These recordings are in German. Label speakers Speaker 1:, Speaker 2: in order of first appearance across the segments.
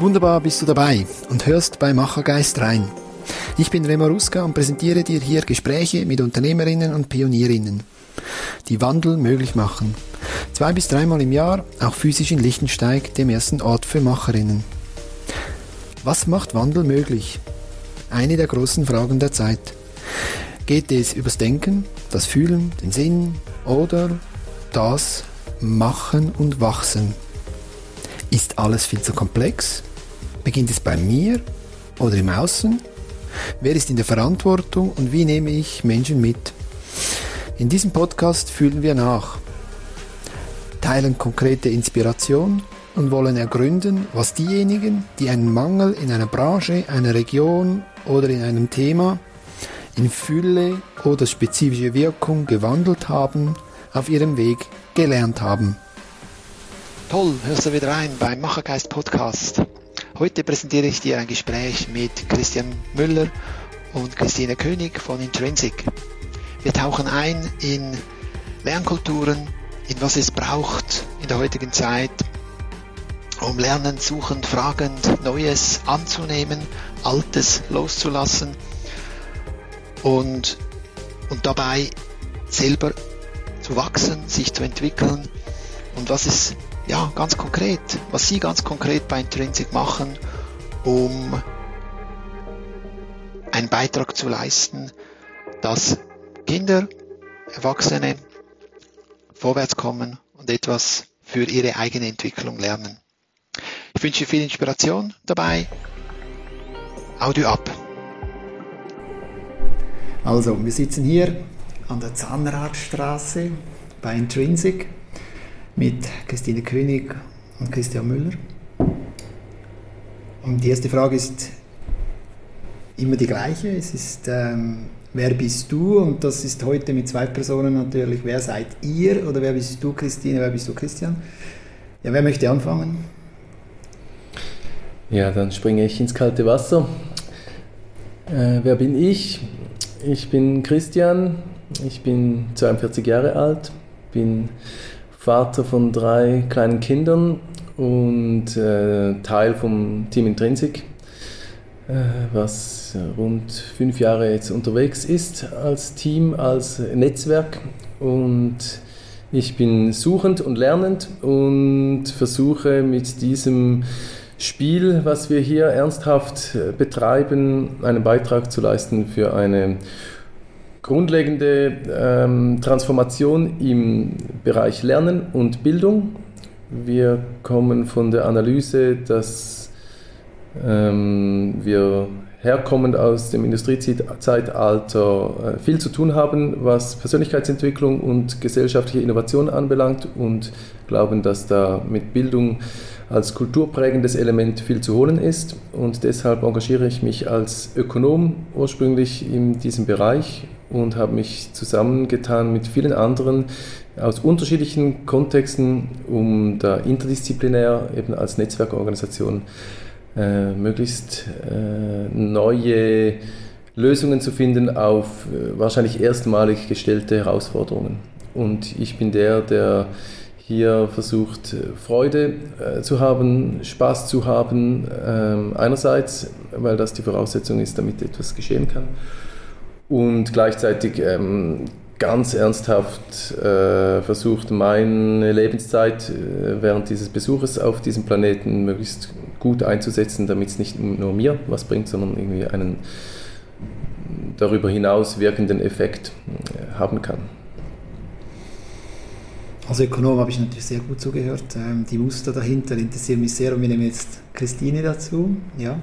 Speaker 1: Wunderbar bist du dabei und hörst bei Machergeist rein. Ich bin Remo Ruska und präsentiere dir hier Gespräche mit Unternehmerinnen und Pionierinnen, die Wandel möglich machen. Zwei bis dreimal im Jahr, auch physisch in Lichtensteig, dem ersten Ort für Macherinnen. Was macht Wandel möglich? Eine der großen Fragen der Zeit. Geht es übers Denken, das Fühlen, den Sinn oder das Machen und Wachsen? Ist alles viel zu komplex? Beginnt es bei mir oder im Außen? Wer ist in der Verantwortung und wie nehme ich Menschen mit? In diesem Podcast fühlen wir nach, teilen konkrete Inspiration und wollen ergründen, was diejenigen, die einen Mangel in einer Branche, einer Region oder in einem Thema in Fülle oder spezifische Wirkung gewandelt haben, auf ihrem Weg gelernt haben.
Speaker 2: Toll, hörst du wieder rein beim Machergeist Podcast. Heute präsentiere ich dir ein Gespräch mit Christian Müller und Christine König von Intrinsic. Wir tauchen ein in Lernkulturen, in was es braucht in der heutigen Zeit, um lernend, suchend, fragend, Neues anzunehmen, Altes loszulassen und, und dabei selber zu wachsen, sich zu entwickeln und was es ja, ganz konkret, was Sie ganz konkret bei Intrinsic machen, um einen Beitrag zu leisten, dass Kinder, Erwachsene vorwärts kommen und etwas für ihre eigene Entwicklung lernen. Ich wünsche viel Inspiration dabei. Audio ab.
Speaker 1: Also, wir sitzen hier an der Zahnradstraße bei Intrinsic mit Christine König und Christian Müller. Und die erste Frage ist immer die gleiche. Es ist, ähm, wer bist du? Und das ist heute mit zwei Personen natürlich, wer seid ihr? Oder wer bist du, Christine? Wer bist du, Christian? Ja, wer möchte anfangen?
Speaker 3: Ja, dann springe ich ins kalte Wasser. Äh, wer bin ich? Ich bin Christian, ich bin 42 Jahre alt, bin Vater von drei kleinen Kindern und äh, Teil vom Team Intrinsic, äh, was rund fünf Jahre jetzt unterwegs ist als Team, als Netzwerk. Und ich bin suchend und lernend und versuche mit diesem Spiel, was wir hier ernsthaft betreiben, einen Beitrag zu leisten für eine grundlegende ähm, Transformation im Bereich Lernen und Bildung. Wir kommen von der Analyse, dass ähm, wir herkommend aus dem Industriezeitalter äh, viel zu tun haben, was Persönlichkeitsentwicklung und gesellschaftliche Innovation anbelangt und glauben, dass da mit Bildung als kulturprägendes Element viel zu holen ist. Und deshalb engagiere ich mich als Ökonom ursprünglich in diesem Bereich und habe mich zusammengetan mit vielen anderen aus unterschiedlichen Kontexten, um da interdisziplinär eben als Netzwerkorganisation äh, möglichst äh, neue Lösungen zu finden auf äh, wahrscheinlich erstmalig gestellte Herausforderungen. Und ich bin der, der hier versucht, Freude äh, zu haben, Spaß zu haben, ähm, einerseits, weil das die Voraussetzung ist, damit etwas geschehen kann und gleichzeitig ähm, ganz ernsthaft äh, versucht, meine Lebenszeit äh, während dieses Besuches auf diesem Planeten möglichst gut einzusetzen, damit es nicht nur mir was bringt, sondern irgendwie einen darüber hinaus wirkenden Effekt äh, haben kann.
Speaker 1: Als Ökonom habe ich natürlich sehr gut zugehört. Ähm, die Muster dahinter interessieren mich sehr und wir nehmen jetzt Christine dazu. Ja.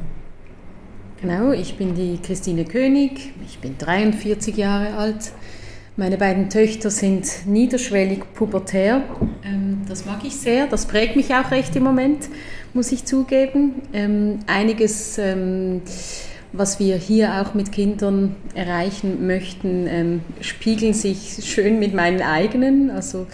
Speaker 4: Genau, ich bin die Christine König, ich bin 43 Jahre alt. Meine beiden Töchter sind niederschwellig pubertär. Ähm, das mag ich sehr, das prägt mich auch recht im Moment, muss ich zugeben. Ähm, einiges, was wir hier auch mit Kindern erreichen möchten, spiegelt sich schön mit meinen eigenen. Also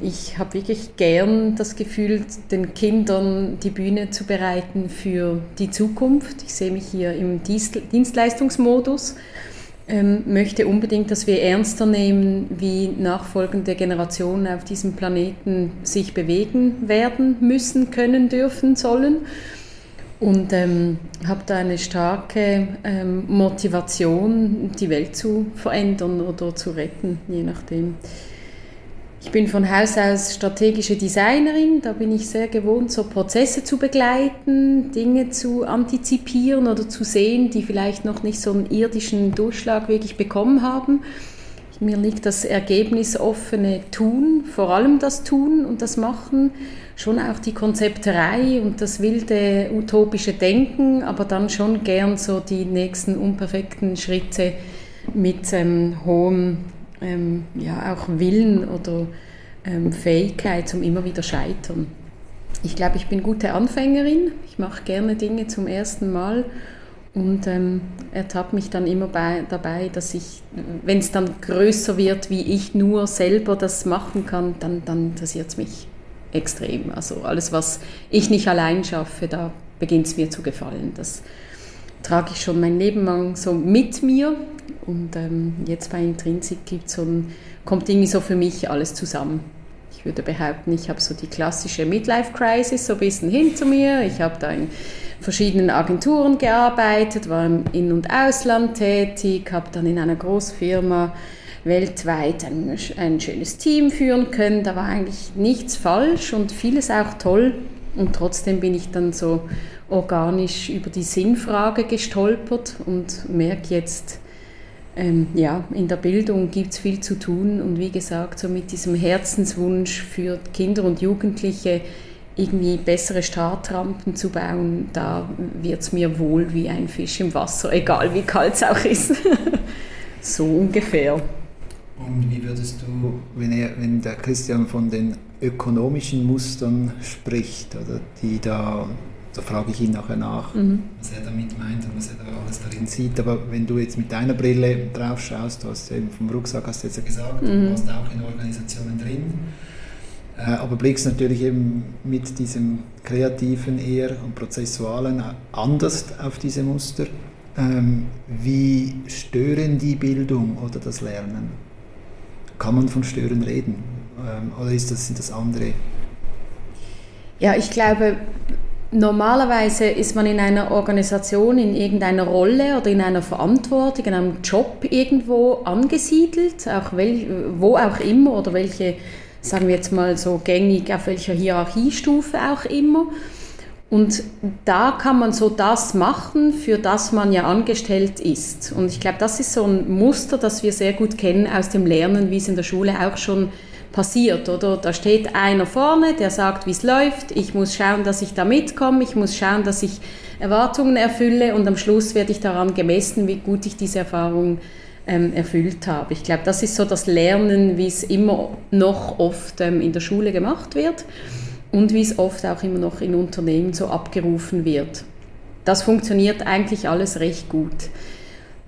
Speaker 4: ich habe wirklich gern das Gefühl, den Kindern die Bühne zu bereiten für die Zukunft. Ich sehe mich hier im Dienstleistungsmodus ähm, möchte unbedingt, dass wir ernster nehmen, wie nachfolgende Generationen auf diesem Planeten sich bewegen werden müssen, können, dürfen, sollen. Und ähm, habe da eine starke ähm, Motivation, die Welt zu verändern oder zu retten, je nachdem. Ich bin von Haus aus strategische Designerin, da bin ich sehr gewohnt, so Prozesse zu begleiten, Dinge zu antizipieren oder zu sehen, die vielleicht noch nicht so einen irdischen Durchschlag wirklich bekommen haben. Mir liegt das ergebnisoffene Tun, vor allem das Tun und das Machen, schon auch die Konzepterei und das wilde utopische Denken, aber dann schon gern so die nächsten unperfekten Schritte mit ähm, hohem ähm, ja, auch Willen oder ähm, Fähigkeit zum immer wieder Scheitern. Ich glaube, ich bin gute Anfängerin. Ich mache gerne Dinge zum ersten Mal und ähm, ertappe mich dann immer bei, dabei, dass ich, wenn es dann größer wird, wie ich nur selber das machen kann, dann, dann interessiert es mich extrem. Also alles, was ich nicht allein schaffe, da beginnt es mir zu gefallen. Das trage ich schon mein Leben lang so mit mir und ähm, jetzt bei Intrinsic gibt so ein, kommt irgendwie so für mich alles zusammen. Ich würde behaupten, ich habe so die klassische Midlife-Crisis so ein bisschen hinter mir. Ich habe da in verschiedenen Agenturen gearbeitet, war im In- und Ausland tätig, habe dann in einer Großfirma weltweit ein, ein schönes Team führen können. Da war eigentlich nichts falsch und vieles auch toll. Und trotzdem bin ich dann so organisch über die Sinnfrage gestolpert und merke jetzt, ähm, ja, in der Bildung gibt es viel zu tun und wie gesagt, so mit diesem Herzenswunsch für Kinder und Jugendliche irgendwie bessere Startrampen zu bauen, da wird es mir wohl wie ein Fisch im Wasser, egal wie kalt es auch ist. so ungefähr.
Speaker 5: Und wie würdest du, wenn, er, wenn der Christian von den ökonomischen Mustern spricht, oder die da da frage ich ihn nachher nach, mhm. was er damit meint und was er da alles darin sieht. Aber wenn du jetzt mit deiner Brille drauf schaust, du hast eben vom Rucksack hast du jetzt ja gesagt, mhm. du warst auch in Organisationen drin, äh, aber blickst natürlich eben mit diesem kreativen eher und prozessualen anders auf diese Muster. Ähm, wie stören die Bildung oder das Lernen? Kann man von Stören reden? Ähm, oder ist das, sind das andere?
Speaker 4: Ja, ich glaube, Normalerweise ist man in einer Organisation in irgendeiner Rolle oder in einer Verantwortung, in einem Job irgendwo angesiedelt, auch wel, wo auch immer oder welche, sagen wir jetzt mal so gängig, auf welcher Hierarchiestufe auch immer. Und da kann man so das machen, für das man ja angestellt ist. Und ich glaube, das ist so ein Muster, das wir sehr gut kennen aus dem Lernen, wie es in der Schule auch schon passiert, oder? Da steht einer vorne, der sagt, wie es läuft. Ich muss schauen, dass ich da mitkomme. Ich muss schauen, dass ich Erwartungen erfülle und am Schluss werde ich daran gemessen, wie gut ich diese Erfahrung ähm, erfüllt habe. Ich glaube, das ist so das Lernen, wie es immer noch oft ähm, in der Schule gemacht wird und wie es oft auch immer noch in Unternehmen so abgerufen wird. Das funktioniert eigentlich alles recht gut.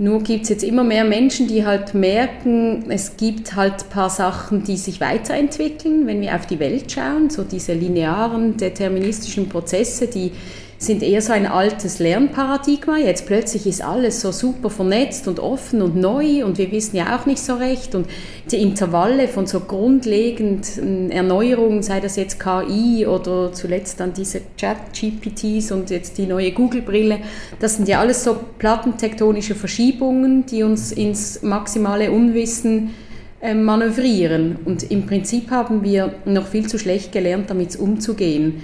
Speaker 4: Nur gibt es jetzt immer mehr Menschen, die halt merken, es gibt halt ein paar Sachen, die sich weiterentwickeln, wenn wir auf die Welt schauen, so diese linearen, deterministischen Prozesse, die sind eher so ein altes Lernparadigma. Jetzt plötzlich ist alles so super vernetzt und offen und neu und wir wissen ja auch nicht so recht. Und die Intervalle von so grundlegenden Erneuerungen, sei das jetzt KI oder zuletzt dann diese Chat-GPTs und jetzt die neue Google-Brille, das sind ja alles so plattentektonische Verschiebungen, die uns ins maximale Unwissen äh, manövrieren. Und im Prinzip haben wir noch viel zu schlecht gelernt, damit umzugehen.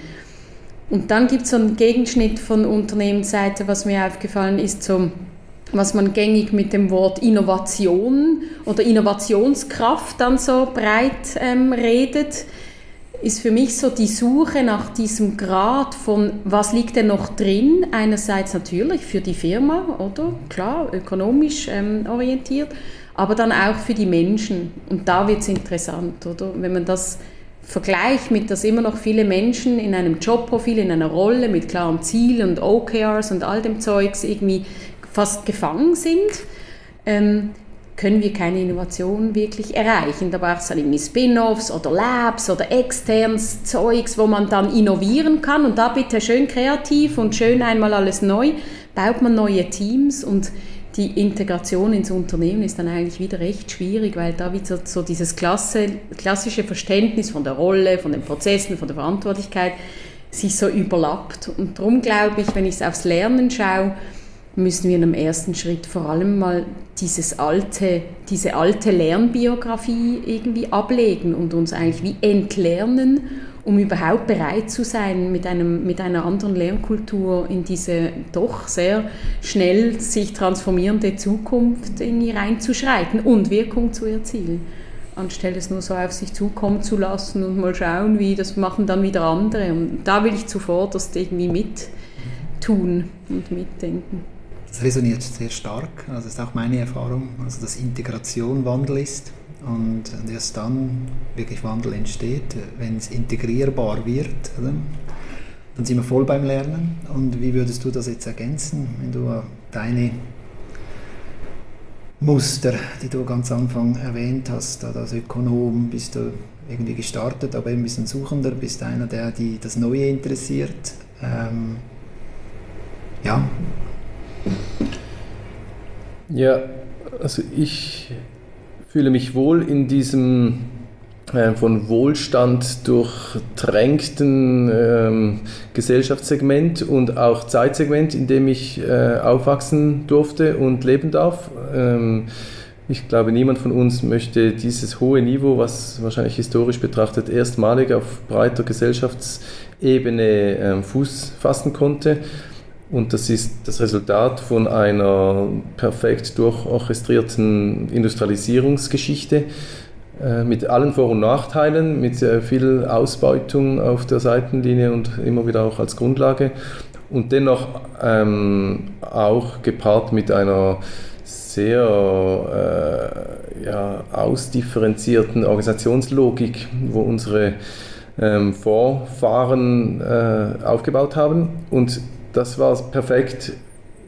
Speaker 4: Und dann gibt es so einen Gegenschnitt von Unternehmensseite, was mir aufgefallen ist, so, was man gängig mit dem Wort Innovation oder Innovationskraft dann so breit ähm, redet, ist für mich so die Suche nach diesem Grad von, was liegt denn noch drin? Einerseits natürlich für die Firma, oder? Klar, ökonomisch ähm, orientiert, aber dann auch für die Menschen. Und da wird es interessant, oder? Wenn man das Vergleich mit, dass immer noch viele Menschen in einem Jobprofil, in einer Rolle mit klarem Ziel und OKRs und all dem Zeugs irgendwie fast gefangen sind, ähm, können wir keine Innovation wirklich erreichen. Da braucht es dann irgendwie Spin-offs oder Labs oder externes Zeugs, wo man dann innovieren kann und da bitte schön kreativ und schön einmal alles neu, baut man neue Teams und die Integration ins Unternehmen ist dann eigentlich wieder recht schwierig, weil da wieder so dieses Klasse, klassische Verständnis von der Rolle, von den Prozessen, von der Verantwortlichkeit sich so überlappt. Und darum glaube ich, wenn ich es aufs Lernen schaue, müssen wir in einem ersten Schritt vor allem mal dieses alte, diese alte Lernbiografie irgendwie ablegen und uns eigentlich wie entlernen, um überhaupt bereit zu sein, mit, einem, mit einer anderen Lernkultur in diese doch sehr schnell sich transformierende Zukunft irgendwie reinzuschreiten und Wirkung zu erzielen anstelle es nur so auf sich zukommen zu lassen und mal schauen, wie das machen dann wieder andere. Und da will ich zuvor das irgendwie mit tun und mitdenken.
Speaker 5: Das resoniert sehr stark. Also das ist auch meine Erfahrung, also dass Integration Wandel ist und erst dann wirklich Wandel entsteht, wenn es integrierbar wird. Oder? Dann sind wir voll beim Lernen. Und wie würdest du das jetzt ergänzen, wenn du deine Muster, die du ganz Anfang erwähnt hast, als Ökonom bist du irgendwie gestartet, aber ein bisschen Suchender, bist einer, der die das Neue interessiert. Ähm, ja,
Speaker 3: ja, also ich fühle mich wohl in diesem äh, von Wohlstand durchtränkten ähm, Gesellschaftssegment und auch Zeitsegment, in dem ich äh, aufwachsen durfte und leben darf. Ähm, ich glaube, niemand von uns möchte dieses hohe Niveau, was wahrscheinlich historisch betrachtet erstmalig auf breiter Gesellschaftsebene äh, Fuß fassen konnte. Und das ist das Resultat von einer perfekt durchorchestrierten Industrialisierungsgeschichte äh, mit allen Vor- und Nachteilen, mit viel Ausbeutung auf der Seitenlinie und immer wieder auch als Grundlage. Und dennoch ähm, auch gepaart mit einer sehr äh, ja, ausdifferenzierten Organisationslogik, wo unsere ähm, Vorfahren äh, aufgebaut haben. Und das war perfekt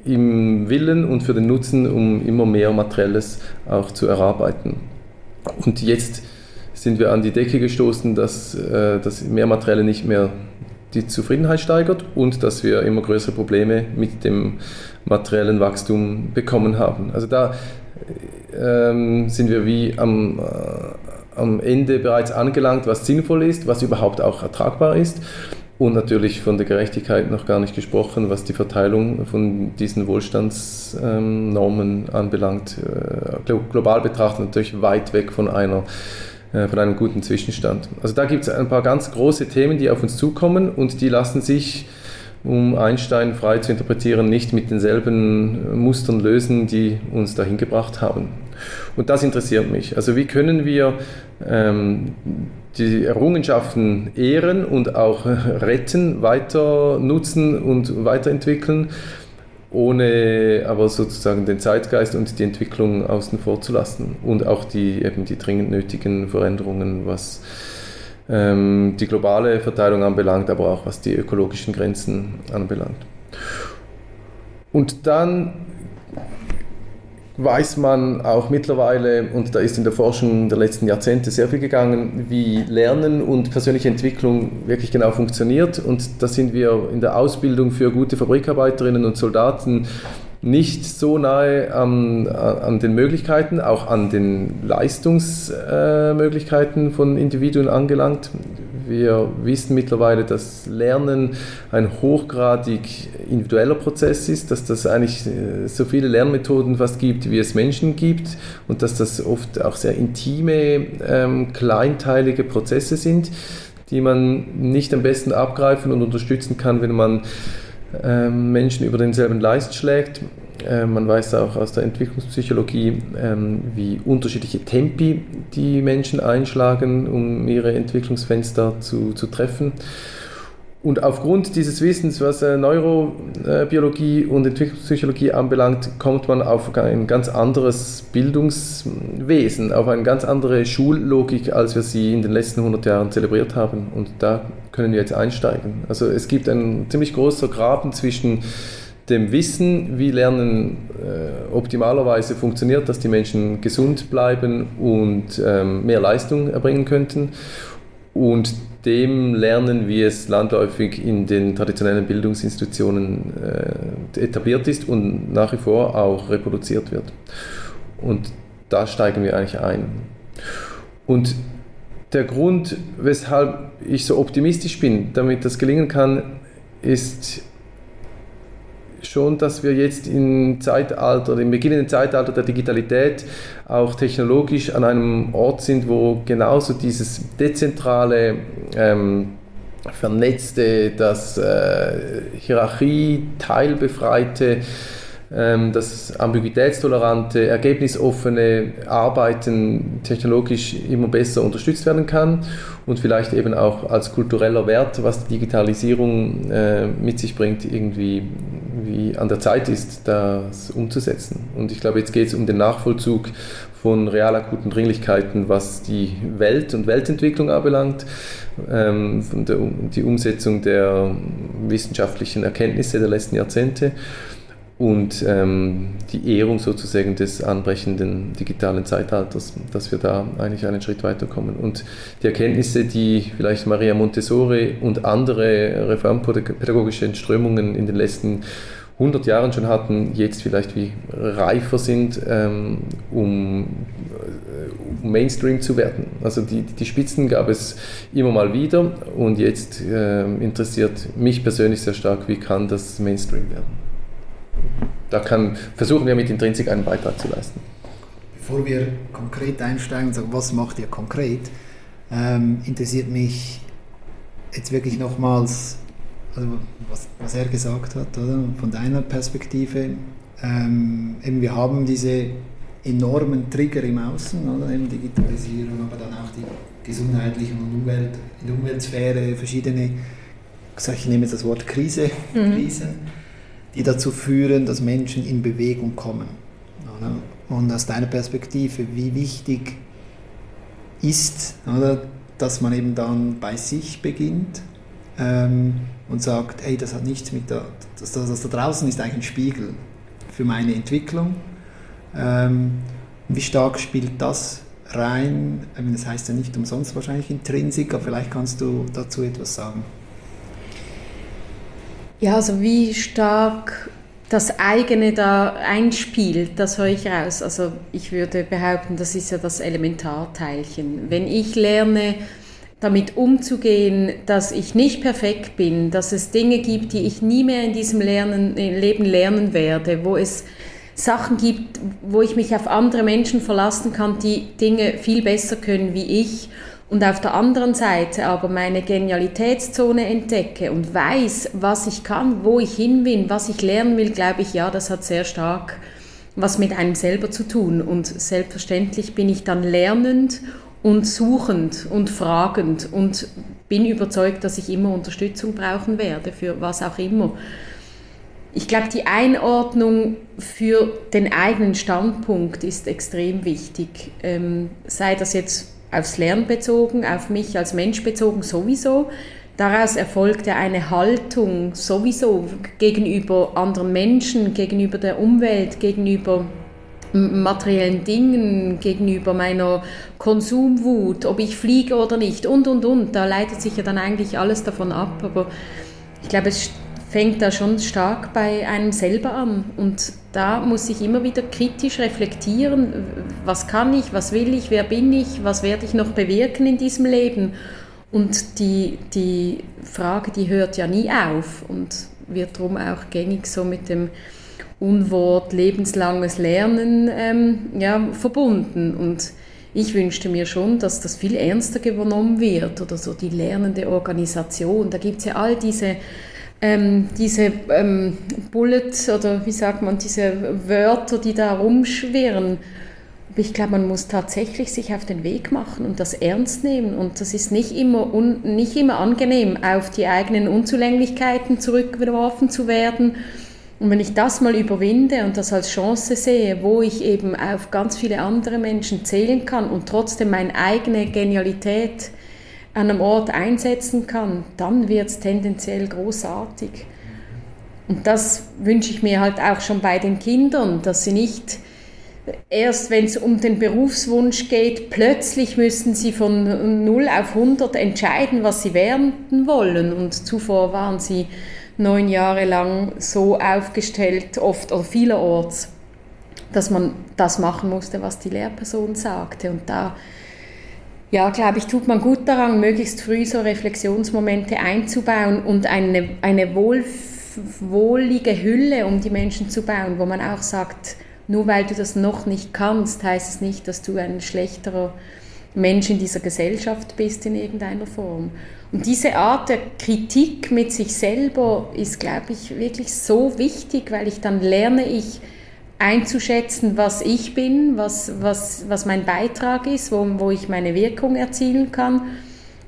Speaker 3: im Willen und für den Nutzen, um immer mehr Materielles auch zu erarbeiten. Und jetzt sind wir an die Decke gestoßen, dass äh, das mehr Materielle nicht mehr die Zufriedenheit steigert und dass wir immer größere Probleme mit dem materiellen Wachstum bekommen haben. Also da ähm, sind wir wie am, äh, am Ende bereits angelangt, was sinnvoll ist, was überhaupt auch ertragbar ist. Und natürlich von der Gerechtigkeit noch gar nicht gesprochen, was die Verteilung von diesen Wohlstandsnormen anbelangt. Äh, global betrachtet natürlich weit weg von, einer, äh, von einem guten Zwischenstand. Also da gibt es ein paar ganz große Themen, die auf uns zukommen und die lassen sich, um Einstein frei zu interpretieren, nicht mit denselben Mustern lösen, die uns dahin gebracht haben. Und das interessiert mich. Also wie können wir ähm, die Errungenschaften ehren und auch retten, weiter nutzen und weiterentwickeln, ohne aber sozusagen den Zeitgeist und die Entwicklung außen vor zu lassen und auch die, eben die dringend nötigen Veränderungen, was ähm, die globale Verteilung anbelangt, aber auch was die ökologischen Grenzen anbelangt. Und dann weiß man auch mittlerweile, und da ist in der Forschung der letzten Jahrzehnte sehr viel gegangen, wie Lernen und persönliche Entwicklung wirklich genau funktioniert. Und da sind wir in der Ausbildung für gute Fabrikarbeiterinnen und Soldaten nicht so nahe an, an den Möglichkeiten, auch an den Leistungsmöglichkeiten von Individuen angelangt. Wir wissen mittlerweile, dass Lernen ein hochgradig individueller Prozess ist, dass das eigentlich äh, so viele Lernmethoden fast gibt, wie es Menschen gibt und dass das oft auch sehr intime, ähm, kleinteilige Prozesse sind, die man nicht am besten abgreifen und unterstützen kann, wenn man Menschen über denselben Leist schlägt. Ähm, man weiß auch aus der Entwicklungspsychologie, ähm, wie unterschiedliche Tempi die Menschen einschlagen, um ihre Entwicklungsfenster zu, zu treffen. Und aufgrund dieses Wissens, was äh, Neurobiologie und Entwicklungspsychologie anbelangt, kommt man auf ein ganz anderes Bildungswesen, auf eine ganz andere Schullogik, als wir sie in den letzten 100 Jahren zelebriert haben. Und da können wir jetzt einsteigen. Also es gibt einen ziemlich großer Graben zwischen dem Wissen, wie Lernen äh, optimalerweise funktioniert, dass die Menschen gesund bleiben und ähm, mehr Leistung erbringen könnten und dem lernen, wie es landläufig in den traditionellen Bildungsinstitutionen äh, etabliert ist und nach wie vor auch reproduziert wird. Und da steigen wir eigentlich ein. Und der Grund, weshalb ich so optimistisch bin, damit das gelingen kann, ist schon, dass wir jetzt im Zeitalter, im beginnenden Zeitalter der Digitalität auch technologisch an einem Ort sind, wo genauso dieses dezentrale, ähm, vernetzte, das äh, Hierarchie teilbefreite, ähm, das ambiguitätstolerante, ergebnisoffene Arbeiten technologisch immer besser unterstützt werden kann und vielleicht eben auch als kultureller Wert, was die Digitalisierung äh, mit sich bringt, irgendwie wie an der Zeit ist, das umzusetzen. Und ich glaube, jetzt geht es um den Nachvollzug von real akuten Dringlichkeiten, was die Welt und Weltentwicklung anbelangt, ähm, die Umsetzung der wissenschaftlichen Erkenntnisse der letzten Jahrzehnte und ähm, die Ehrung sozusagen des anbrechenden digitalen Zeitalters, dass wir da eigentlich einen Schritt weiterkommen. Und die Erkenntnisse, die vielleicht Maria Montessori und andere reformpädagogische Strömungen in den letzten 100 Jahren schon hatten, jetzt vielleicht wie reifer sind, ähm, um, äh, um, Mainstream zu werden. Also die, die Spitzen gab es immer mal wieder und jetzt äh, interessiert mich persönlich sehr stark, wie kann das Mainstream werden da kann, versuchen wir mit Intrinsik einen Beitrag zu leisten.
Speaker 1: Bevor wir konkret einsteigen und sagen, was macht ihr konkret, ähm, interessiert mich jetzt wirklich nochmals, also was, was, er gesagt hat, oder? von deiner Perspektive. Ähm, eben wir haben diese enormen Trigger im Außen, oder? Eben Digitalisierung, aber dann auch die gesundheitlichen und Umwelt, in der Umweltsphäre verschiedene, ich nehme jetzt das Wort Krise, mhm. Krisen die dazu führen, dass Menschen in Bewegung kommen. Und aus deiner Perspektive, wie wichtig ist, oder, dass man eben dann bei sich beginnt ähm, und sagt, hey, das hat nichts mit der, das, das, das da draußen ist eigentlich ein Spiegel für meine Entwicklung. Ähm, wie stark spielt das rein? Das heißt ja nicht umsonst wahrscheinlich Intrinsik, aber vielleicht kannst du dazu etwas sagen.
Speaker 4: Ja, also wie stark das eigene da einspielt, das höre ich raus. Also ich würde behaupten, das ist ja das Elementarteilchen. Wenn ich lerne, damit umzugehen, dass ich nicht perfekt bin, dass es Dinge gibt, die ich nie mehr in diesem Lernen, Leben lernen werde, wo es Sachen gibt, wo ich mich auf andere Menschen verlassen kann, die Dinge viel besser können wie ich und auf der anderen Seite aber meine Genialitätszone entdecke und weiß, was ich kann, wo ich hin will, was ich lernen will, glaube ich, ja, das hat sehr stark was mit einem selber zu tun. Und selbstverständlich bin ich dann lernend und suchend und fragend und bin überzeugt, dass ich immer Unterstützung brauchen werde, für was auch immer. Ich glaube, die Einordnung für den eigenen Standpunkt ist extrem wichtig. Ähm, sei das jetzt aufs Lernen bezogen, auf mich als Mensch bezogen sowieso. Daraus erfolgt ja eine Haltung sowieso gegenüber anderen Menschen, gegenüber der Umwelt, gegenüber materiellen Dingen, gegenüber meiner Konsumwut, ob ich fliege oder nicht und, und, und. Da leitet sich ja dann eigentlich alles davon ab. Aber ich glaube, es fängt da schon stark bei einem selber an. Und da muss ich immer wieder kritisch reflektieren, was kann ich, was will ich, wer bin ich, was werde ich noch bewirken in diesem Leben. Und die, die Frage, die hört ja nie auf und wird darum auch gängig so mit dem Unwort lebenslanges Lernen ähm, ja, verbunden. Und ich wünschte mir schon, dass das viel ernster genommen wird oder so die lernende Organisation. Da gibt es ja all diese ähm, diese ähm, Bullets oder wie sagt man, diese Wörter, die da rumschwirren. Ich glaube, man muss tatsächlich sich auf den Weg machen und das ernst nehmen. Und das ist nicht immer, un, nicht immer angenehm, auf die eigenen Unzulänglichkeiten zurückgeworfen zu werden. Und wenn ich das mal überwinde und das als Chance sehe, wo ich eben auf ganz viele andere Menschen zählen kann und trotzdem meine eigene Genialität an einem Ort einsetzen kann, dann wird es tendenziell großartig. Und das wünsche ich mir halt auch schon bei den Kindern, dass sie nicht erst wenn es um den Berufswunsch geht, plötzlich müssen sie von 0 auf 100 entscheiden, was sie werden wollen. Und zuvor waren sie neun Jahre lang so aufgestellt, oft oder vielerorts, dass man das machen musste, was die Lehrperson sagte. Und da, ja, glaube ich, tut man gut daran, möglichst früh so Reflexionsmomente einzubauen und eine, eine wohl, wohlige Hülle um die Menschen zu bauen, wo man auch sagt, nur weil du das noch nicht kannst, heißt es nicht, dass du ein schlechterer Mensch in dieser Gesellschaft bist in irgendeiner Form. Und diese Art der Kritik mit sich selber ist, glaube ich, wirklich so wichtig, weil ich dann lerne ich einzuschätzen, was ich bin, was, was, was mein Beitrag ist, wo, wo ich meine Wirkung erzielen kann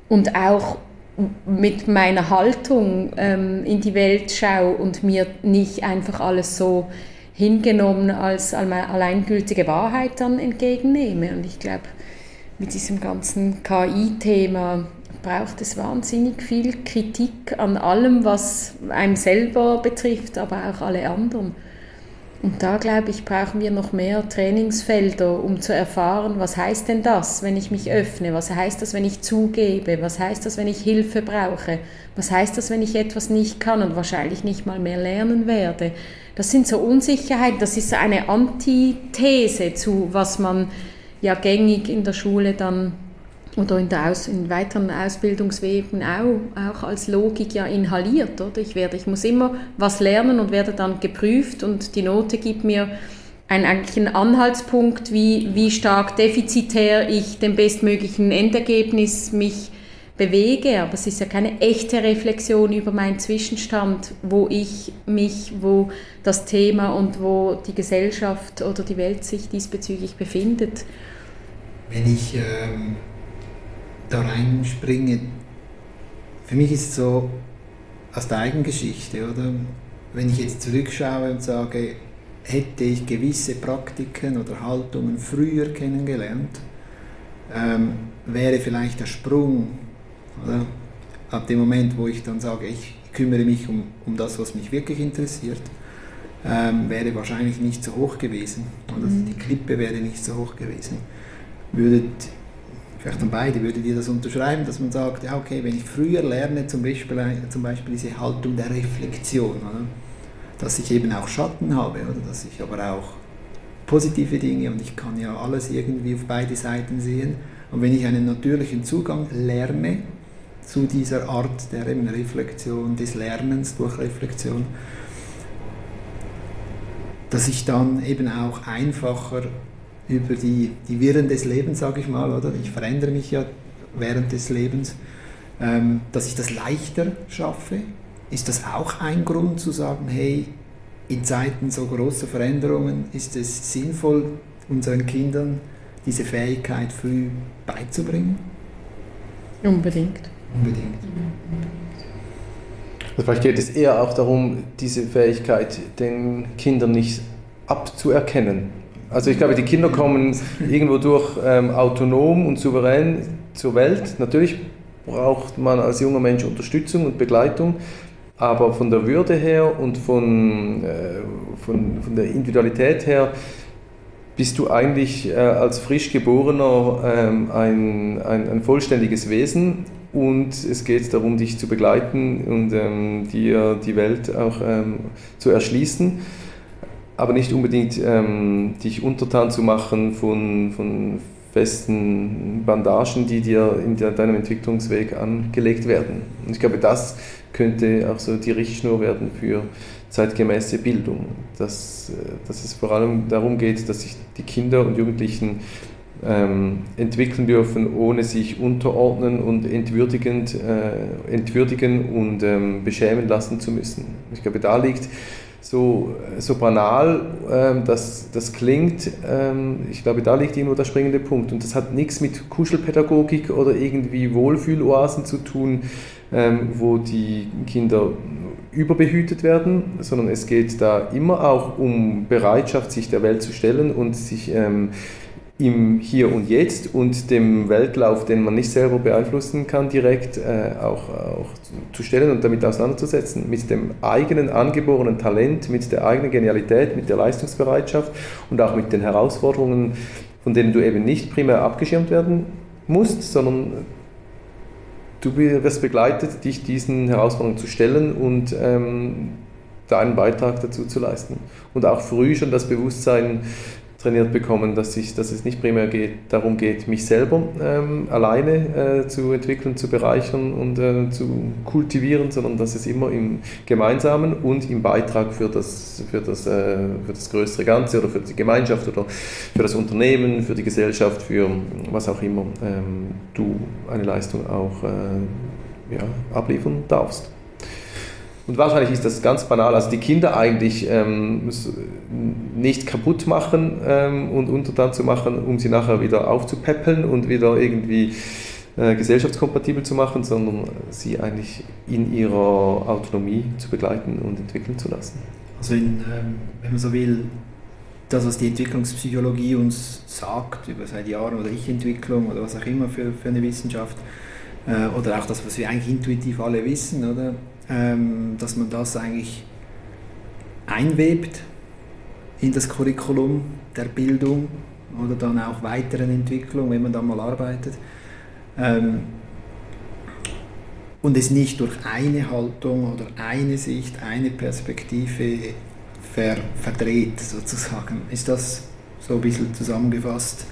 Speaker 4: und auch mit meiner Haltung ähm, in die Welt schaue und mir nicht einfach alles so hingenommen als alleingültige Wahrheit dann entgegennehme. Und ich glaube, mit diesem ganzen KI-Thema braucht es wahnsinnig viel Kritik an allem, was einem selber betrifft, aber auch alle anderen. Und da glaube ich, brauchen wir noch mehr Trainingsfelder, um zu erfahren, was heißt denn das, wenn ich mich öffne? Was heißt das, wenn ich zugebe? Was heißt das, wenn ich Hilfe brauche? Was heißt das, wenn ich etwas nicht kann und wahrscheinlich nicht mal mehr lernen werde? Das sind so Unsicherheiten, das ist eine Antithese zu, was man ja gängig in der Schule dann oder in, der Aus, in weiteren Ausbildungswegen auch, auch als Logik ja inhaliert. Oder? Ich, werde, ich muss immer was lernen und werde dann geprüft und die Note gibt mir einen, eigentlich einen Anhaltspunkt, wie, wie stark defizitär ich dem bestmöglichen Endergebnis mich bewege, aber es ist ja keine echte Reflexion über meinen Zwischenstand, wo ich mich, wo das Thema und wo die Gesellschaft oder die Welt sich diesbezüglich befindet.
Speaker 1: Wenn ich ähm, da reinspringe, für mich ist es so aus der Eigengeschichte, oder? Wenn ich jetzt zurückschaue und sage, hätte ich gewisse Praktiken oder Haltungen früher kennengelernt, ähm, wäre vielleicht der Sprung oder? Ab dem Moment, wo ich dann sage, ich kümmere mich um, um das, was mich wirklich interessiert, ähm, wäre wahrscheinlich nicht so hoch gewesen. Oder mhm. die Klippe wäre nicht so hoch gewesen. Würdet, vielleicht dann beide, würdet ihr das unterschreiben, dass man sagt, ja okay, wenn ich früher lerne, zum Beispiel, zum Beispiel diese Haltung der Reflexion, oder? dass ich eben auch Schatten habe, oder dass ich aber auch positive Dinge und ich kann ja alles irgendwie auf beide Seiten sehen. Und wenn ich einen natürlichen Zugang lerne, zu dieser Art der eben Reflexion, des Lernens durch Reflexion, dass ich dann eben auch einfacher über die, die Wirren des Lebens, sage ich mal, oder ich verändere mich ja während des Lebens, ähm, dass ich das leichter schaffe. Ist das auch ein Grund zu sagen, hey, in Zeiten so großer Veränderungen ist es sinnvoll, unseren Kindern diese Fähigkeit früh beizubringen?
Speaker 4: Unbedingt
Speaker 1: unbedingt.
Speaker 3: Also vielleicht geht es eher auch darum, diese Fähigkeit den Kindern nicht abzuerkennen. Also ich glaube, die Kinder kommen irgendwo durch ähm, autonom und souverän zur Welt. Natürlich braucht man als junger Mensch Unterstützung und Begleitung, aber von der Würde her und von, äh, von, von der Individualität her bist du eigentlich äh, als frisch geborener ähm, ein, ein, ein vollständiges Wesen und es geht darum, dich zu begleiten und ähm, dir die Welt auch ähm, zu erschließen, aber nicht unbedingt ähm, dich untertan zu machen von, von festen Bandagen, die dir in der, deinem Entwicklungsweg angelegt werden. Und ich glaube, das könnte auch so die Richtschnur werden für zeitgemäße Bildung, dass, äh, dass es vor allem darum geht, dass sich die Kinder und Jugendlichen ähm, entwickeln dürfen, ohne sich unterordnen und entwürdigend, äh, entwürdigen und ähm, beschämen lassen zu müssen. Ich glaube, da liegt so, so banal ähm, das, das klingt, ähm, ich glaube, da liegt irgendwo der springende Punkt. Und das hat nichts mit Kuschelpädagogik oder irgendwie Wohlfühloasen zu tun, ähm, wo die Kinder überbehütet werden, sondern es geht da immer auch um Bereitschaft, sich der Welt zu stellen und sich ähm, im Hier und Jetzt und dem Weltlauf, den man nicht selber beeinflussen kann, direkt äh, auch, auch zu stellen und damit auseinanderzusetzen. Mit dem eigenen angeborenen Talent, mit der eigenen Genialität, mit der Leistungsbereitschaft und auch mit den Herausforderungen, von denen du eben nicht primär abgeschirmt werden musst, sondern du wirst begleitet, dich diesen Herausforderungen zu stellen und ähm, deinen Beitrag dazu zu leisten. Und auch früh schon das Bewusstsein trainiert bekommen, dass, ich, dass es nicht primär geht, darum geht, mich selber ähm, alleine äh, zu entwickeln, zu bereichern und äh, zu kultivieren, sondern dass es immer im Gemeinsamen und im Beitrag für das, für, das, äh, für das größere Ganze oder für die Gemeinschaft oder für das Unternehmen, für die Gesellschaft, für was auch immer ähm, du eine Leistung auch äh, ja, abliefern darfst. Und wahrscheinlich ist das ganz banal, also die Kinder eigentlich ähm, nicht kaputt machen ähm, und untertan zu machen, um sie nachher wieder aufzupäppeln und wieder irgendwie äh, gesellschaftskompatibel zu machen, sondern sie eigentlich in ihrer Autonomie zu begleiten und entwickeln zu lassen.
Speaker 1: Also in, ähm, wenn man so will, das, was die Entwicklungspsychologie uns sagt, über seit Jahren oder Ich-Entwicklung oder was auch immer für, für eine Wissenschaft, äh, oder auch das, was wir eigentlich intuitiv alle wissen, oder? Ähm, dass man das eigentlich einwebt in das Curriculum der Bildung oder dann auch weiteren Entwicklung, wenn man dann mal arbeitet. Ähm, und es nicht durch eine Haltung oder eine Sicht, eine Perspektive ver verdreht sozusagen. Ist das so ein bisschen zusammengefasst?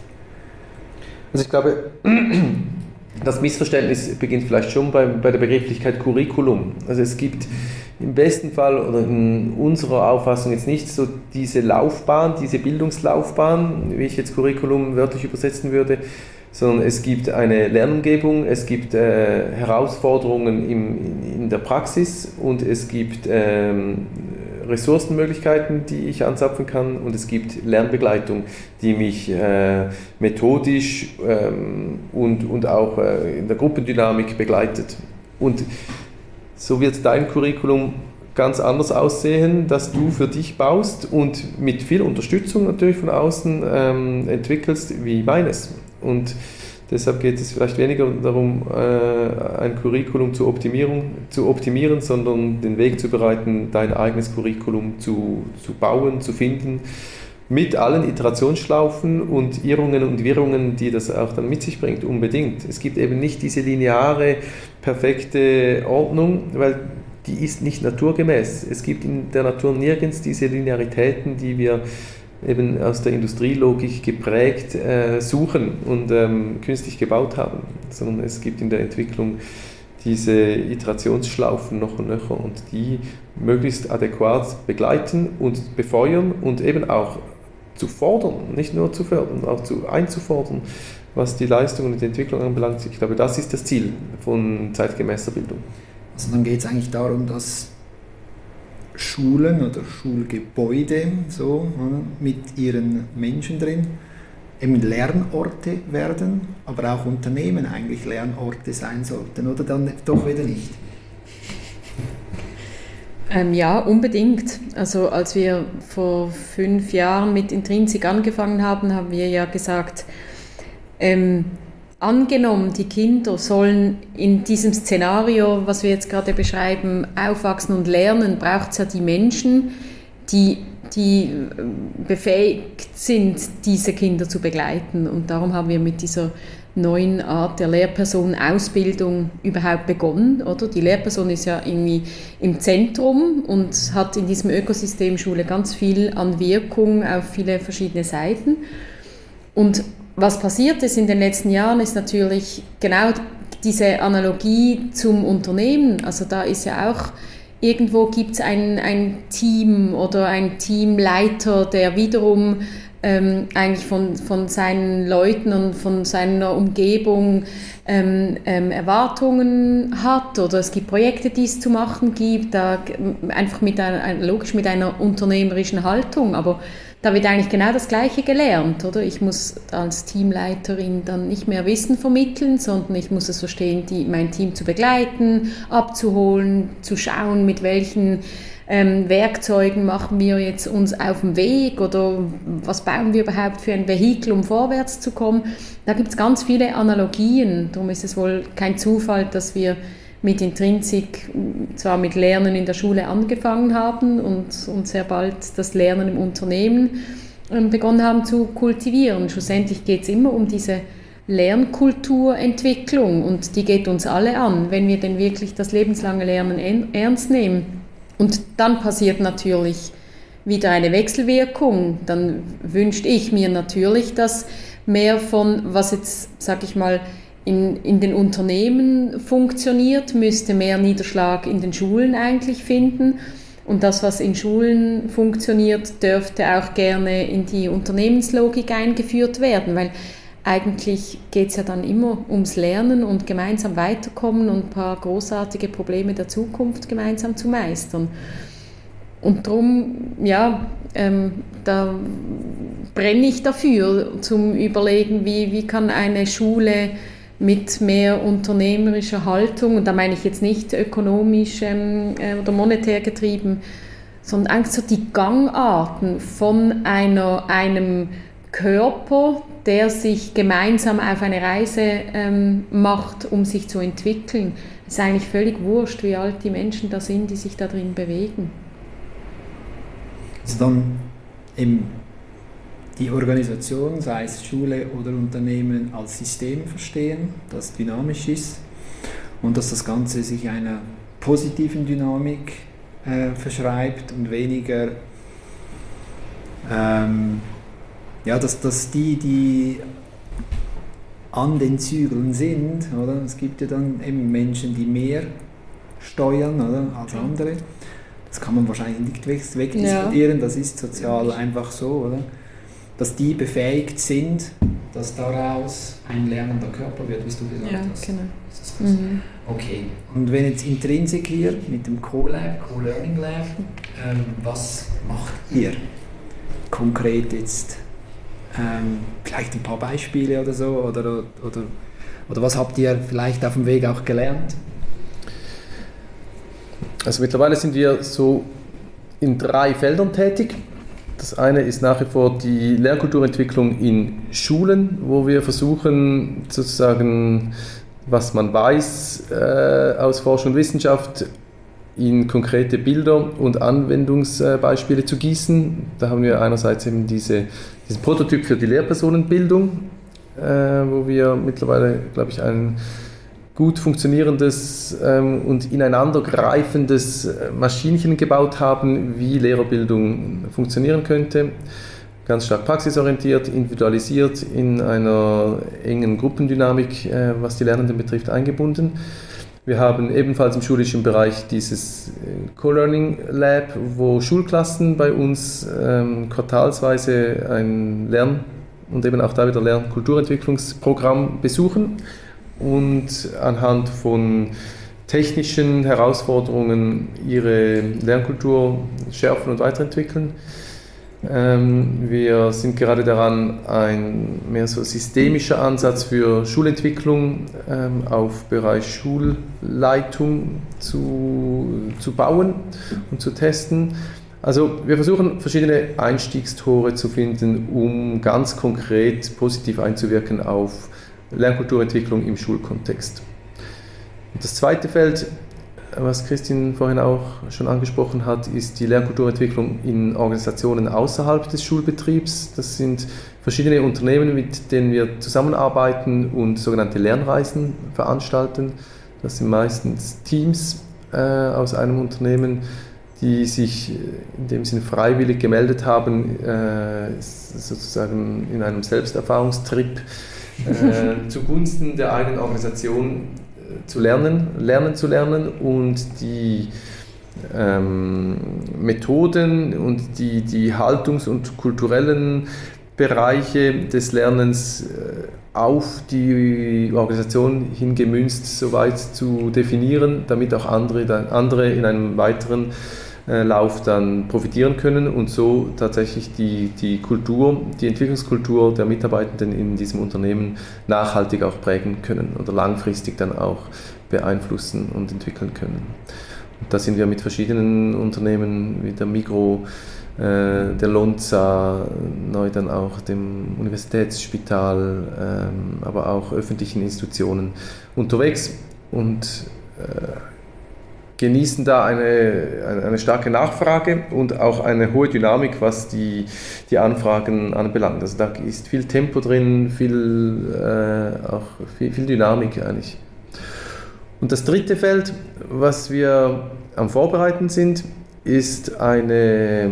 Speaker 3: Also ich glaube, das Missverständnis beginnt vielleicht schon bei, bei der Begrifflichkeit Curriculum. Also es gibt im besten Fall oder in unserer Auffassung jetzt nicht so diese Laufbahn, diese Bildungslaufbahn, wie ich jetzt Curriculum wörtlich übersetzen würde, sondern es gibt eine Lernumgebung, es gibt äh, Herausforderungen im, in der Praxis und es gibt ähm, Ressourcenmöglichkeiten, die ich anzapfen kann und es gibt Lernbegleitung, die mich äh, methodisch ähm, und, und auch äh, in der Gruppendynamik begleitet. Und so wird dein Curriculum ganz anders aussehen, dass du für dich baust und mit viel Unterstützung natürlich von außen ähm, entwickelst wie meines. Und Deshalb geht es vielleicht weniger darum, äh, ein Curriculum zu, zu optimieren, sondern den Weg zu bereiten, dein eigenes Curriculum zu, zu bauen, zu finden, mit allen Iterationsschlaufen und Irrungen und Wirrungen, die das auch dann mit sich bringt, unbedingt. Es gibt eben nicht diese lineare, perfekte Ordnung, weil die ist nicht naturgemäß. Es gibt in der Natur nirgends diese Linearitäten, die wir eben aus der Industrielogik geprägt äh, suchen und ähm, künstlich gebaut haben, sondern es gibt in der Entwicklung diese Iterationsschlaufen noch und nöcher und die möglichst adäquat begleiten und befeuern und eben auch zu fordern, nicht nur zu fördern, auch zu einzufordern, was die Leistung und die Entwicklung anbelangt. Ich glaube, das ist das Ziel von zeitgemäßer Bildung.
Speaker 1: Also dann geht es eigentlich darum, dass Schulen oder Schulgebäude so, mit ihren Menschen drin eben Lernorte werden, aber auch Unternehmen eigentlich Lernorte sein sollten, oder dann doch wieder nicht?
Speaker 4: Ähm, ja, unbedingt. Also als wir vor fünf Jahren mit Intrinsik angefangen haben, haben wir ja gesagt, ähm, Angenommen, die Kinder sollen in diesem Szenario, was wir jetzt gerade beschreiben, aufwachsen und lernen, braucht es ja die Menschen, die, die äh, befähigt sind, diese Kinder zu begleiten. Und darum haben wir mit dieser neuen Art der Lehrpersonenausbildung überhaupt begonnen, oder? Die Lehrperson ist ja irgendwie im Zentrum und hat in diesem Ökosystem Schule ganz viel an Wirkung auf viele verschiedene Seiten. Und was passiert ist in den letzten Jahren, ist natürlich genau diese Analogie zum Unternehmen. Also da ist ja auch irgendwo gibt es ein, ein Team oder ein Teamleiter, der wiederum ähm, eigentlich von, von seinen Leuten und von seiner Umgebung ähm, ähm, Erwartungen hat oder es gibt Projekte, die es zu machen gibt, da, einfach mit einer, logisch mit einer unternehmerischen Haltung, aber da wird eigentlich genau das Gleiche gelernt, oder? Ich muss als Teamleiterin dann nicht mehr Wissen vermitteln, sondern ich muss es verstehen, die, mein Team zu begleiten, abzuholen, zu schauen, mit welchen ähm, Werkzeugen machen wir jetzt uns auf den Weg oder was bauen wir überhaupt für ein Vehikel, um vorwärts zu kommen. Da gibt es ganz viele Analogien. Darum ist es wohl kein Zufall, dass wir mit Intrinsik zwar mit Lernen in der Schule angefangen haben und, und sehr bald das Lernen im Unternehmen ähm, begonnen haben zu kultivieren. Schlussendlich geht es immer um diese Lernkulturentwicklung und die geht uns alle an, wenn wir denn wirklich das lebenslange Lernen ernst nehmen. Und dann passiert natürlich wieder eine Wechselwirkung. Dann wünschte ich mir natürlich, dass mehr von, was jetzt, sag ich mal, in, in den Unternehmen funktioniert, müsste mehr Niederschlag in den Schulen eigentlich finden. Und das, was in Schulen funktioniert, dürfte auch gerne in die Unternehmenslogik eingeführt werden, weil eigentlich geht es ja dann immer ums Lernen und gemeinsam weiterkommen und ein paar großartige Probleme der Zukunft gemeinsam zu meistern. Und darum, ja, ähm, da brenne ich dafür, zum Überlegen, wie, wie kann eine Schule mit mehr unternehmerischer Haltung, und da meine ich jetzt nicht ökonomisch ähm, äh, oder monetär getrieben, sondern eigentlich so die Gangarten von einer, einem Körper, der sich gemeinsam auf eine Reise ähm, macht, um sich zu entwickeln. Es ist eigentlich völlig wurscht, wie alt die Menschen da sind, die sich da drin bewegen.
Speaker 1: Also dann eben die Organisation, sei es Schule oder Unternehmen, als System verstehen, das dynamisch ist und dass das Ganze sich einer positiven Dynamik äh, verschreibt und weniger, ähm, ja, dass, dass die, die an den Zügeln sind, oder? Es gibt ja dann eben Menschen, die mehr steuern oder, als andere. Das kann man wahrscheinlich nicht wegdiskutieren, ja. das ist sozial einfach so, oder? Dass die befähigt sind, dass daraus ein lernender Körper wird, wie du gesagt ja, hast. Genau. Mhm. Okay. Und wenn jetzt Intrinsik hier mit dem Co-Lab, Co-Learning Lab, ähm, was macht ihr konkret jetzt? Ähm, vielleicht ein paar Beispiele oder so? Oder, oder, oder was habt ihr vielleicht auf dem Weg auch gelernt?
Speaker 3: Also mittlerweile sind wir so in drei Feldern tätig. Das eine ist nach wie vor die Lehrkulturentwicklung in Schulen, wo wir versuchen, sozusagen, was man weiß äh, aus Forschung und Wissenschaft, in konkrete Bilder und Anwendungsbeispiele zu gießen. Da haben wir einerseits eben diese, diesen Prototyp für die Lehrpersonenbildung, äh, wo wir mittlerweile, glaube ich, einen gut funktionierendes ähm, und ineinandergreifendes äh, Maschinchen gebaut haben, wie Lehrerbildung funktionieren könnte. Ganz stark praxisorientiert, individualisiert, in einer engen Gruppendynamik, äh, was die Lernenden betrifft, eingebunden. Wir haben ebenfalls im schulischen Bereich dieses äh, Co-Learning Lab, wo Schulklassen bei uns ähm, quartalsweise ein Lern- und eben auch da wieder Lernkulturentwicklungsprogramm besuchen und anhand von technischen Herausforderungen ihre Lernkultur schärfen und weiterentwickeln. Ähm, wir sind gerade daran, ein mehr so systemischer Ansatz für Schulentwicklung ähm, auf Bereich Schulleitung zu, zu bauen und zu testen. Also wir versuchen verschiedene Einstiegstore zu finden, um ganz konkret positiv einzuwirken auf Lernkulturentwicklung im Schulkontext. Und das zweite Feld, was Christine vorhin auch schon angesprochen hat, ist die Lernkulturentwicklung in Organisationen außerhalb des Schulbetriebs. Das sind verschiedene Unternehmen, mit denen wir zusammenarbeiten und sogenannte Lernreisen veranstalten. Das sind meistens Teams äh, aus einem Unternehmen, die sich in dem Sinne freiwillig gemeldet haben, äh, sozusagen in einem Selbsterfahrungstrip äh, zugunsten der eigenen Organisation äh, zu lernen, lernen zu lernen und die ähm, Methoden und die, die Haltungs- und kulturellen Bereiche des Lernens äh, auf die Organisation hingemünzt soweit zu definieren, damit auch andere, andere in einem weiteren Lauf dann profitieren können und so tatsächlich die, die Kultur, die Entwicklungskultur der Mitarbeitenden in diesem Unternehmen nachhaltig auch prägen können oder langfristig dann auch beeinflussen und entwickeln können. Da sind wir mit verschiedenen Unternehmen wie der Migro, äh, der Lonza, neu dann auch dem Universitätsspital, ähm, aber auch öffentlichen Institutionen unterwegs und äh, genießen da eine, eine starke Nachfrage und auch eine hohe Dynamik, was die, die Anfragen anbelangt. Also da ist viel Tempo drin, viel, äh, auch viel, viel Dynamik eigentlich. Und das dritte Feld, was wir am Vorbereiten sind, ist eine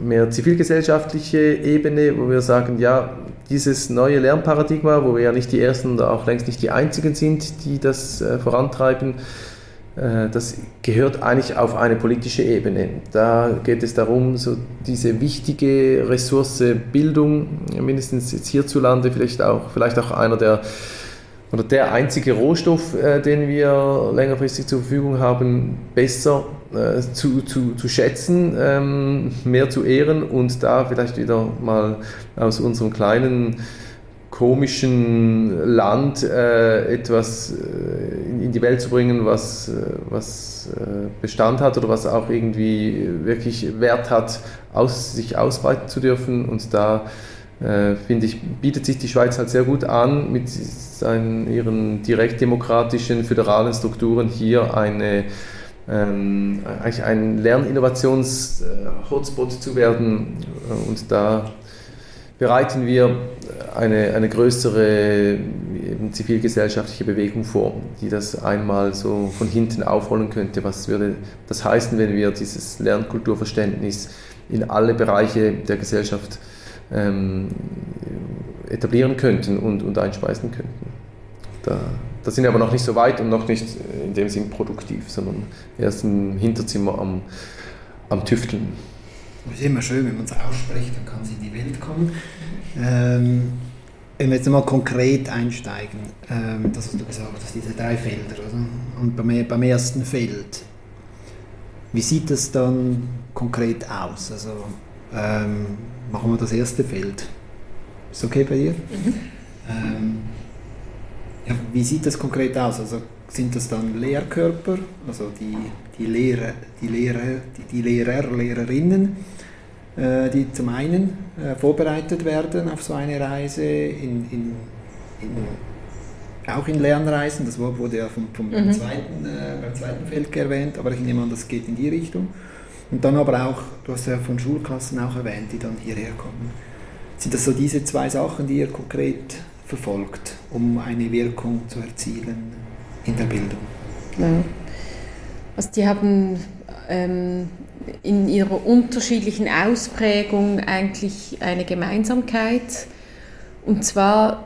Speaker 3: mehr zivilgesellschaftliche Ebene, wo wir sagen, ja, dieses neue Lernparadigma, wo wir ja nicht die Ersten und auch längst nicht die Einzigen sind, die das äh, vorantreiben, das gehört eigentlich auf eine politische Ebene. Da geht es darum, so diese wichtige Ressource Bildung, mindestens jetzt hierzulande, vielleicht auch, vielleicht auch einer der oder der einzige Rohstoff, äh, den wir längerfristig zur Verfügung haben, besser äh, zu, zu, zu schätzen, ähm, mehr zu ehren und da vielleicht wieder mal aus unserem kleinen komischen Land äh, etwas äh, in die Welt zu bringen, was, äh, was äh, Bestand hat oder was auch irgendwie wirklich Wert hat, aus, sich ausbreiten zu dürfen. Und da finde ich, bietet sich die Schweiz halt sehr gut an, mit seinen, ihren direktdemokratischen, föderalen Strukturen hier eine ähm, eigentlich ein Lerninnovations-Hotspot zu werden und da bereiten wir eine, eine größere zivilgesellschaftliche Bewegung vor, die das einmal so von hinten aufrollen könnte. Was würde das heißen, wenn wir dieses Lernkulturverständnis in alle Bereiche der Gesellschaft ähm, etablieren könnten und, und einspeisen könnten? Da, da sind wir aber noch nicht so weit und noch nicht in dem Sinn produktiv, sondern erst im Hinterzimmer am, am Tüfteln.
Speaker 1: Es ist immer schön, wenn man es ausspricht, dann kann es in die Welt kommen. Ähm, wenn wir jetzt mal konkret einsteigen, ähm, das hast du gesagt, dass diese drei Felder, oder? und beim, beim ersten Feld, wie sieht das dann konkret aus? Also ähm, machen wir das erste Feld. Ist okay bei dir? Mhm. Ähm, ja, wie sieht das konkret aus? Also sind das dann Lehrkörper, also die, die Lehrer, die Lehrer, die, die Lehrer, Lehrerinnen, äh, die zum einen äh, vorbereitet werden auf so eine Reise, in, in, in, auch in Lernreisen, das wurde ja vom, vom mhm. zweiten, äh, beim zweiten Feld erwähnt, aber ich nehme an, das geht in die Richtung. Und dann aber auch, du hast ja von Schulklassen auch erwähnt, die dann hierher kommen. Sind das so diese zwei Sachen, die ihr konkret verfolgt, um eine Wirkung zu erzielen in der Bildung?
Speaker 4: Ja. Also die haben ähm, in ihrer unterschiedlichen Ausprägung eigentlich eine Gemeinsamkeit. Und zwar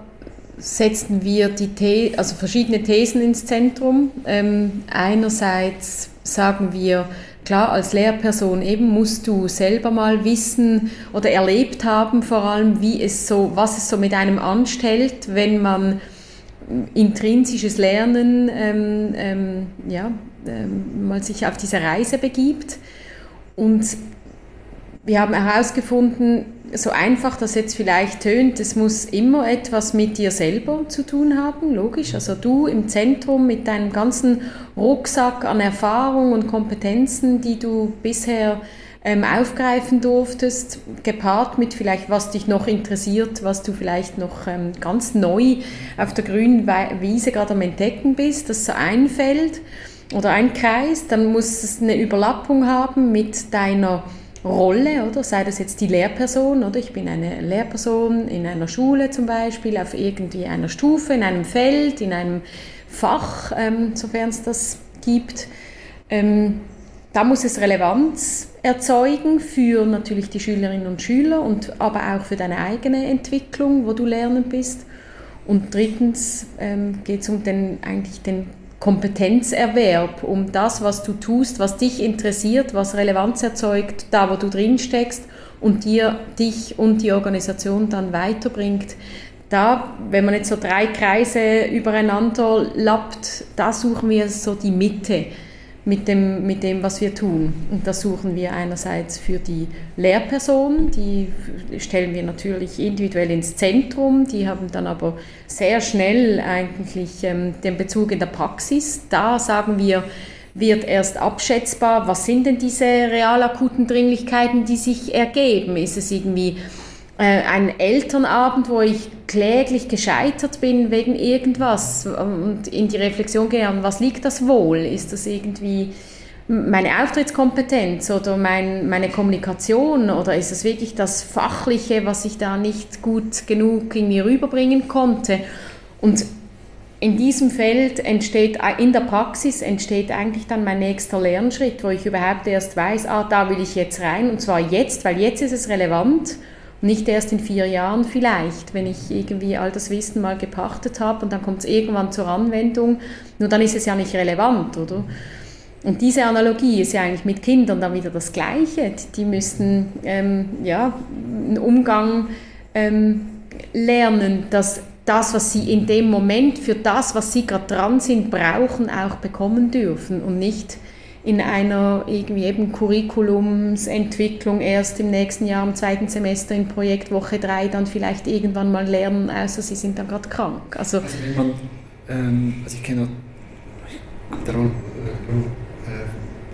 Speaker 4: setzen wir die The also verschiedene Thesen ins Zentrum. Ähm, einerseits sagen wir, klar, als Lehrperson eben musst du selber mal wissen oder erlebt haben, vor allem, wie es so, was es so mit einem anstellt, wenn man intrinsisches Lernen ähm, ähm, ja, ähm, mal sich auf diese Reise begibt. Und wir haben herausgefunden, so einfach das jetzt vielleicht tönt, es muss immer etwas mit dir selber zu tun haben, logisch. Also du im Zentrum mit deinem ganzen Rucksack an Erfahrung und Kompetenzen, die du bisher ähm, aufgreifen durftest, gepaart mit vielleicht, was dich noch interessiert, was du vielleicht noch ähm, ganz neu auf der grünen Wiese gerade am Entdecken bist, das so einfällt oder ein Kreis, dann muss es eine Überlappung haben mit deiner Rolle, oder? Sei das jetzt die Lehrperson, oder? Ich bin eine Lehrperson in einer Schule zum Beispiel, auf irgendwie einer Stufe, in einem Feld, in einem Fach, ähm, sofern es das gibt. Ähm, da muss es Relevanz erzeugen für natürlich die Schülerinnen und Schüler und aber auch für deine eigene Entwicklung, wo du lernend bist. Und drittens ähm, geht es um den, eigentlich den Kompetenzerwerb, um das, was du tust, was dich interessiert, was Relevanz erzeugt, da wo du drin steckst und dir dich und die Organisation dann weiterbringt. Da, wenn man jetzt so drei Kreise übereinander lappt, da suchen wir so die Mitte mit dem, mit dem, was wir tun. Und das suchen wir einerseits für die Lehrpersonen, die stellen wir natürlich individuell ins Zentrum, die haben dann aber sehr schnell eigentlich ähm, den Bezug in der Praxis. Da sagen wir, wird erst abschätzbar, was sind denn diese real akuten Dringlichkeiten, die sich ergeben. Ist es irgendwie äh, ein Elternabend, wo ich kläglich gescheitert bin wegen irgendwas und in die Reflexion gehe, was liegt das wohl? Ist das irgendwie meine Auftrittskompetenz oder mein, meine Kommunikation oder ist es wirklich das Fachliche, was ich da nicht gut genug in mir rüberbringen konnte? Und in diesem Feld entsteht, in der Praxis entsteht eigentlich dann mein nächster Lernschritt, wo ich überhaupt erst weiß, ah, da will ich jetzt rein und zwar jetzt, weil jetzt ist es relevant nicht erst in vier Jahren vielleicht, wenn ich irgendwie all das Wissen mal gepachtet habe und dann kommt es irgendwann zur Anwendung, nur dann ist es ja nicht relevant, oder? Und diese Analogie ist ja eigentlich mit Kindern dann wieder das Gleiche. Die müssen ähm, ja, einen Umgang ähm, lernen, dass das, was sie in dem Moment für das, was sie gerade dran sind, brauchen, auch bekommen dürfen und nicht in einer irgendwie eben Curriculumsentwicklung erst im nächsten Jahr im zweiten Semester in Projektwoche 3 dann vielleicht irgendwann mal lernen, außer sie sind dann gerade krank.
Speaker 1: Also, also wenn man, ähm, also ich kenne der Roll,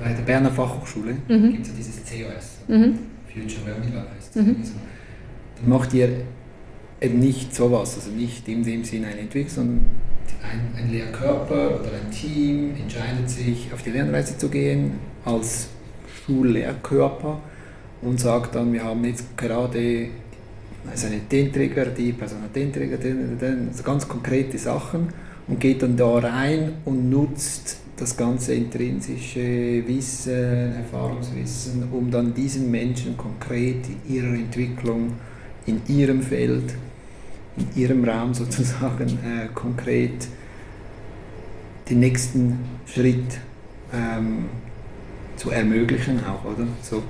Speaker 1: bei der Berner Fachhochschule mhm. gibt es ja dieses COS, mhm. Future Learning heißt es. Mhm. Dann macht ihr eben nicht sowas, also nicht in dem Sinne eine Entwicklung, sondern ein, ein Lehrkörper oder ein Team entscheidet sich, auf die Lernreise zu gehen als Schullehrkörper und sagt dann, wir haben jetzt gerade also einen Tenträger, die Person hat den Träger, den, den, also ganz konkrete Sachen und geht dann da rein und nutzt das ganze intrinsische Wissen, Erfahrungswissen, um dann diesen Menschen konkret in ihrer Entwicklung, in ihrem Feld, in ihrem Raum sozusagen äh, konkret den nächsten Schritt ähm, zu ermöglichen auch, oder? So.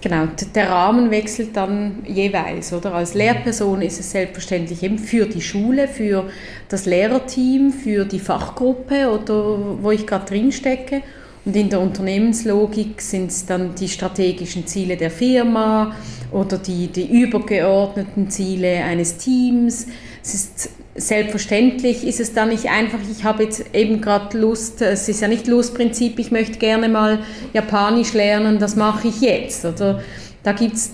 Speaker 4: Genau, der Rahmen wechselt dann jeweils, oder? Als Lehrperson ist es selbstverständlich eben für die Schule, für das Lehrerteam, für die Fachgruppe oder wo ich gerade drin stecke. Und in der Unternehmenslogik sind es dann die strategischen Ziele der Firma oder die, die übergeordneten Ziele eines Teams. Es ist selbstverständlich ist es dann nicht einfach, ich habe jetzt eben gerade Lust, es ist ja nicht Lustprinzip, ich möchte gerne mal Japanisch lernen, das mache ich jetzt. Oder da gibt es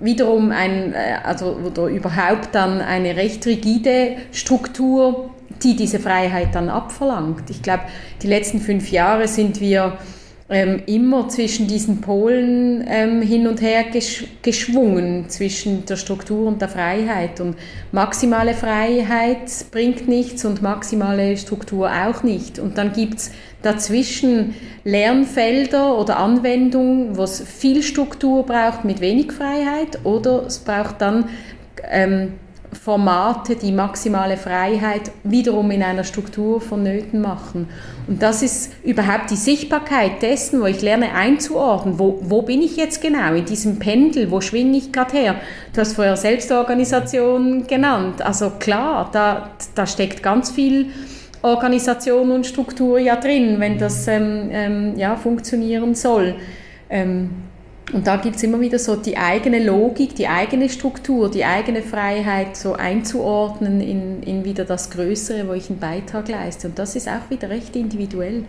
Speaker 4: wiederum ein, äh, also oder überhaupt dann eine recht rigide Struktur, die diese Freiheit dann abverlangt. Ich glaube, die letzten fünf Jahre sind wir ähm, immer zwischen diesen Polen ähm, hin und her gesch geschwungen, zwischen der Struktur und der Freiheit. Und maximale Freiheit bringt nichts und maximale Struktur auch nicht. Und dann gibt es dazwischen Lernfelder oder Anwendungen, wo es viel Struktur braucht mit wenig Freiheit oder es braucht dann ähm, Formate, die maximale Freiheit wiederum in einer Struktur vonnöten machen. Und das ist überhaupt die Sichtbarkeit dessen, wo ich lerne einzuordnen, wo, wo bin ich jetzt genau in diesem Pendel, wo schwinge ich gerade her. Du hast vorher Selbstorganisation genannt. Also klar, da, da steckt ganz viel Organisation und Struktur ja drin, wenn das ähm, ähm, ja, funktionieren soll. Ähm, und da gibt es immer wieder so die eigene Logik, die eigene Struktur, die eigene Freiheit so einzuordnen in, in wieder das Größere, wo ich einen Beitrag leiste. Und das ist auch wieder recht individuell.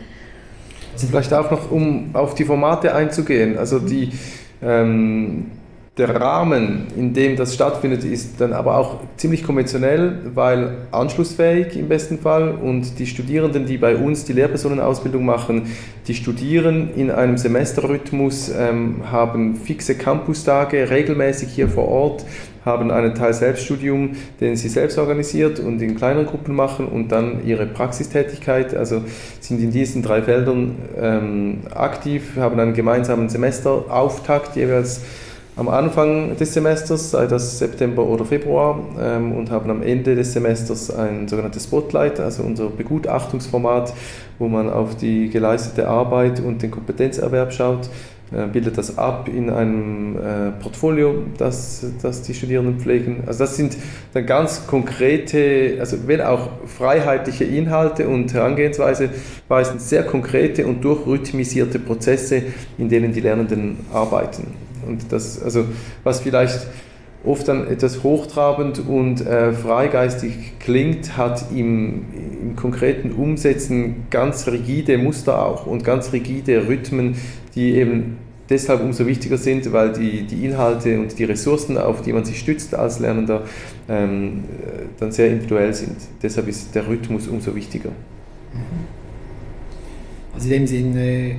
Speaker 3: Also vielleicht auch noch, um auf die Formate einzugehen. Also die, ähm, der Rahmen, in dem das stattfindet, ist dann aber auch ziemlich konventionell, weil anschlussfähig im besten Fall. Und die Studierenden, die bei uns die Lehrpersonenausbildung machen, die studieren in einem Semesterrhythmus, ähm, haben fixe Campustage regelmäßig hier vor Ort, haben einen Teil Selbststudium, den sie selbst organisiert und in kleineren Gruppen machen und dann ihre Praxistätigkeit, also sind in diesen drei Feldern ähm, aktiv, haben einen gemeinsamen Semesterauftakt jeweils am Anfang des Semesters, sei das September oder Februar, ähm, und haben am Ende des Semesters ein sogenanntes Spotlight, also unser Begutachtungsformat, wo man auf die geleistete Arbeit und den Kompetenzerwerb schaut, äh, bildet das ab in einem äh, Portfolio, das, das die Studierenden pflegen. Also das sind dann ganz konkrete, also wenn auch freiheitliche Inhalte und Herangehensweise, weisen sehr konkrete und durchrhythmisierte Prozesse, in denen die Lernenden arbeiten. Und das, also was vielleicht oft dann etwas hochtrabend und äh, freigeistig klingt, hat im, im konkreten Umsetzen ganz rigide Muster auch und ganz rigide Rhythmen, die eben deshalb umso wichtiger sind, weil die, die Inhalte und die Ressourcen, auf die man sich stützt als Lernender, ähm, dann sehr individuell sind. Deshalb ist der Rhythmus umso wichtiger.
Speaker 1: Also in dem Sinne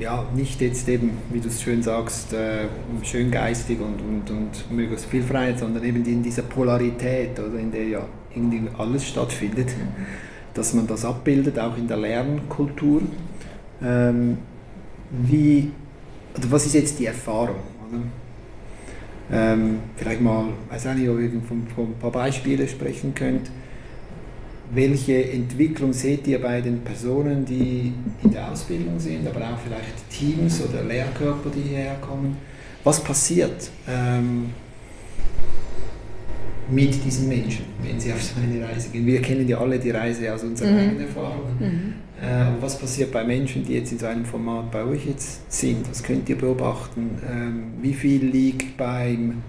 Speaker 1: ja, nicht jetzt eben, wie du es schön sagst, äh, schön geistig und, und, und möglichst viel Freiheit, sondern eben in dieser Polarität, oder in der ja irgendwie alles stattfindet, mhm. dass man das abbildet, auch in der Lernkultur. Ähm, wie, oder was ist jetzt die Erfahrung? Ähm, vielleicht mal, weiß auch nicht, ob ihr von, von ein paar Beispiele sprechen könnt welche Entwicklung seht ihr bei den Personen, die in der Ausbildung sind, aber auch vielleicht Teams oder Lehrkörper, die hierher kommen? Was passiert ähm, mit diesen Menschen, wenn sie auf so eine Reise gehen? Wir kennen ja alle die Reise aus unseren mhm. eigenen Erfahrungen. Mhm. Äh, was passiert bei Menschen, die jetzt in so einem Format bei euch jetzt sind? Was könnt ihr beobachten? Ähm, wie viel liegt beim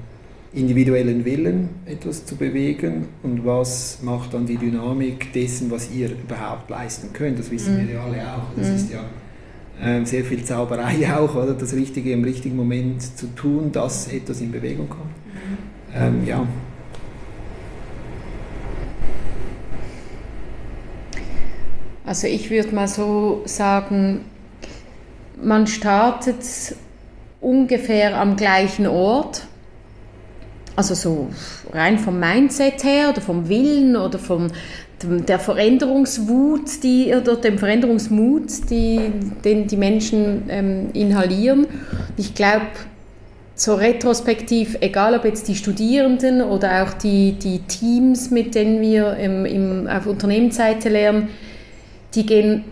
Speaker 1: individuellen Willen etwas zu bewegen und was macht dann die Dynamik dessen, was ihr überhaupt leisten könnt. Das wissen mhm. wir ja alle auch. Das mhm. ist ja äh, sehr viel Zauberei auch, oder das Richtige im richtigen Moment zu tun, dass etwas in Bewegung kommt. Mhm. Ähm, ja.
Speaker 4: Also ich würde mal so sagen, man startet ungefähr am gleichen Ort also so rein vom Mindset her oder vom Willen oder vom der Veränderungswut, die, oder dem Veränderungsmut, die, den die Menschen ähm, inhalieren. Ich glaube, so retrospektiv, egal ob jetzt die Studierenden oder auch die, die Teams, mit denen wir im, im, auf Unternehmensseite lernen, die gehen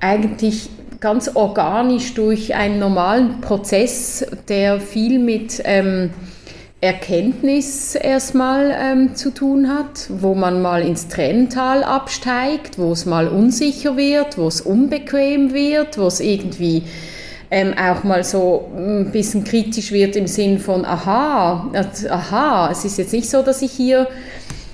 Speaker 4: eigentlich ganz organisch durch einen normalen Prozess, der viel mit ähm, Erkenntnis erstmal ähm, zu tun hat, wo man mal ins Trenntal absteigt, wo es mal unsicher wird, wo es unbequem wird, wo es irgendwie ähm, auch mal so ein bisschen kritisch wird im Sinn von, aha, aha, es ist jetzt nicht so, dass ich hier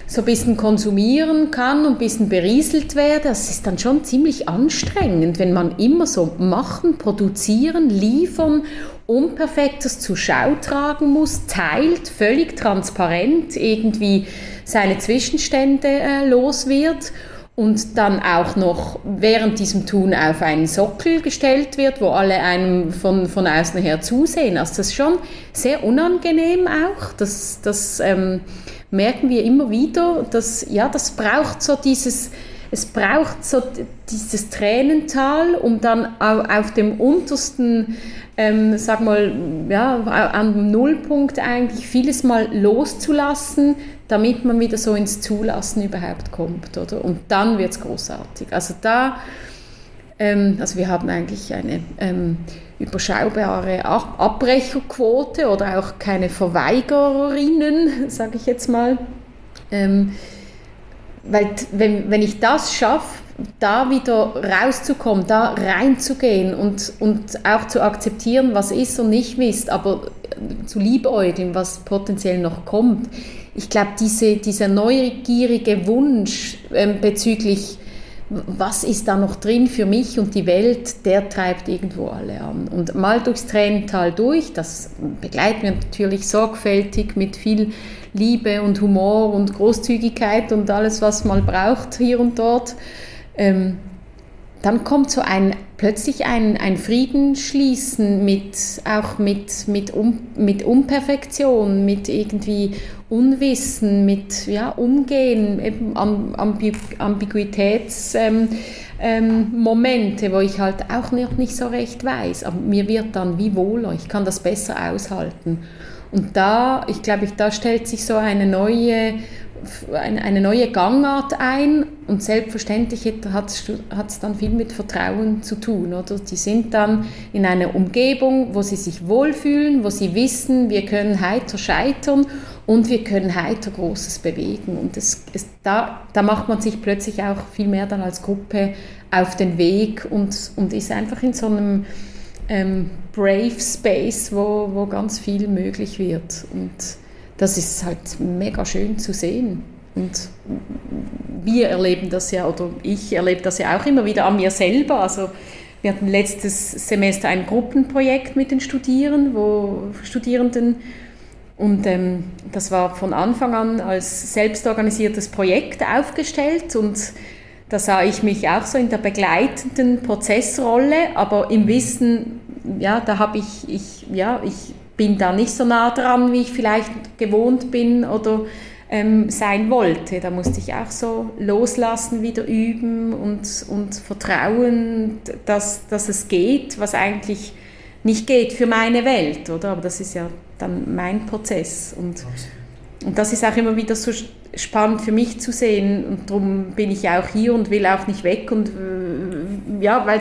Speaker 4: so ein bisschen konsumieren kann und ein bisschen berieselt werde. Das ist dann schon ziemlich anstrengend, wenn man immer so machen, produzieren, liefern Unperfektes zur Schau tragen muss, teilt, völlig transparent irgendwie seine Zwischenstände äh, los wird und dann auch noch während diesem Tun auf einen Sockel gestellt wird, wo alle einem von, von außen her zusehen. Also das ist schon sehr unangenehm auch. Das, das ähm, merken wir immer wieder. Dass, ja, das braucht so dieses es braucht so dieses Tränental, um dann auf dem untersten ähm, sag mal, ja, am Nullpunkt eigentlich vieles mal loszulassen, damit man wieder so ins Zulassen überhaupt kommt, oder? Und dann wird es großartig. Also da, ähm, also wir haben eigentlich eine ähm, überschaubare Abbrecherquote oder auch keine Verweigererinnen, sage ich jetzt mal. Ähm, weil wenn, wenn ich das schaffe, da wieder rauszukommen, da reinzugehen und, und auch zu akzeptieren, was ist und nicht ist, aber zu liebäugeln, was potenziell noch kommt. Ich glaube, diese, dieser neugierige Wunsch ähm, bezüglich, was ist da noch drin für mich und die Welt, der treibt irgendwo alle an. Und mal durchs Tränental durch, das begleiten wir natürlich sorgfältig mit viel Liebe und Humor und Großzügigkeit und alles, was man braucht hier und dort ähm, dann kommt so ein plötzlich ein, ein Frieden schließen mit auch mit, mit, um, mit Unperfektion, mit irgendwie Unwissen, mit ja, Umgehen, eben Ambiguitätsmomente, ähm, ähm, wo ich halt auch noch nicht so recht weiß. Aber mir wird dann wie wohler, ich kann das besser aushalten. Und da, ich glaube, da stellt sich so eine neue eine neue Gangart ein und selbstverständlich hat es dann viel mit Vertrauen zu tun. Oder? Die sind dann in einer Umgebung, wo sie sich wohlfühlen, wo sie wissen, wir können heiter scheitern und wir können heiter Großes bewegen. Und es, es, da, da macht man sich plötzlich auch viel mehr dann als Gruppe auf den Weg und, und ist einfach in so einem ähm, Brave Space, wo, wo ganz viel möglich wird. Und das ist halt mega schön zu sehen. Und wir erleben das ja, oder ich erlebe das ja auch immer wieder an mir selber. Also wir hatten letztes Semester ein Gruppenprojekt mit den Studierenden, wo Studierenden und ähm, das war von Anfang an als selbstorganisiertes Projekt aufgestellt und da sah ich mich auch so in der begleitenden Prozessrolle, aber im Wissen, ja, da habe ich, ich, ja, ich bin da nicht so nah dran, wie ich vielleicht gewohnt bin oder ähm, sein wollte. Da musste ich auch so loslassen, wieder üben und, und vertrauen, dass, dass es geht, was eigentlich nicht geht für meine Welt, oder? Aber das ist ja dann mein Prozess. Und, und das ist auch immer wieder so spannend für mich zu sehen. Und darum bin ich ja auch hier und will auch nicht weg. Und ja, weil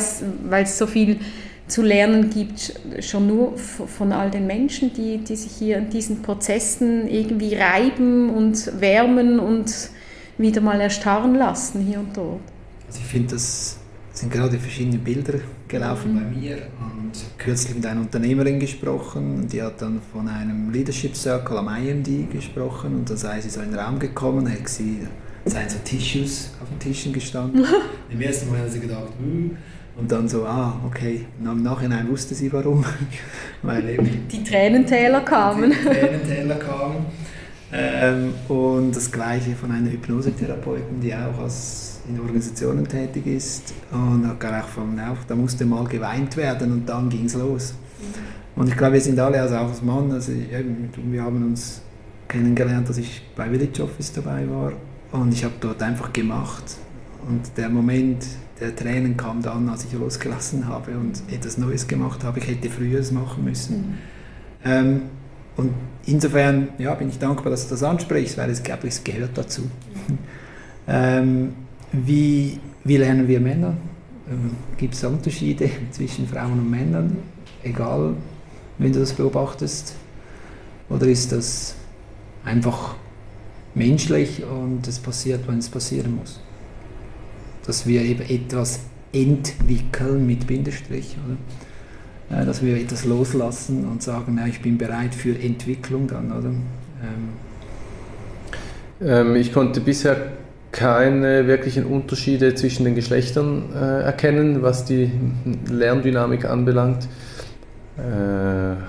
Speaker 4: es so viel zu lernen gibt, schon nur von all den Menschen, die, die sich hier in diesen Prozessen irgendwie reiben und wärmen und wieder mal erstarren lassen hier und dort.
Speaker 1: Also ich finde, das sind gerade verschiedene Bilder gelaufen mhm. bei mir und kürzlich mit einer Unternehmerin gesprochen, die hat dann von einem Leadership Circle am IMD gesprochen und da sei sie so in den Raum gekommen, hat sie seien so Tissues auf den Tischen gestanden. Im ersten Mal hat sie gedacht, hm, und dann so, ah, okay. Und im Nachhinein wusste sie warum.
Speaker 4: Weil eben die Tränentäler kamen.
Speaker 1: Die Tränentäler kamen. Ähm, und das Gleiche von einer Hypnosetherapeutin, die auch als in Organisationen tätig ist. Und hat auch von, auch, da musste mal geweint werden und dann ging es los. Mhm. Und ich glaube, wir sind alle, also auch als Mann, also eben, wir haben uns kennengelernt, als ich bei Village Office dabei war. Und ich habe dort einfach gemacht. Und der Moment, der Tränen kam dann, als ich losgelassen habe und etwas Neues gemacht habe. Ich hätte früher es machen müssen. Mhm. Ähm, und insofern ja, bin ich dankbar, dass du das ansprichst, weil es, glaube ich, es gehört dazu. Mhm. ähm, wie, wie lernen wir Männer? Ähm, Gibt es Unterschiede zwischen Frauen und Männern? Egal, wenn du das beobachtest? Oder ist das einfach menschlich und es passiert, wenn es passieren muss? Dass wir eben etwas entwickeln mit Bindestrich, oder? Äh, dass wir etwas loslassen und sagen, ja, ich bin bereit für Entwicklung dann, oder?
Speaker 3: Ähm. Ähm, ich konnte bisher keine wirklichen Unterschiede zwischen den Geschlechtern äh, erkennen, was die Lerndynamik anbelangt. Äh,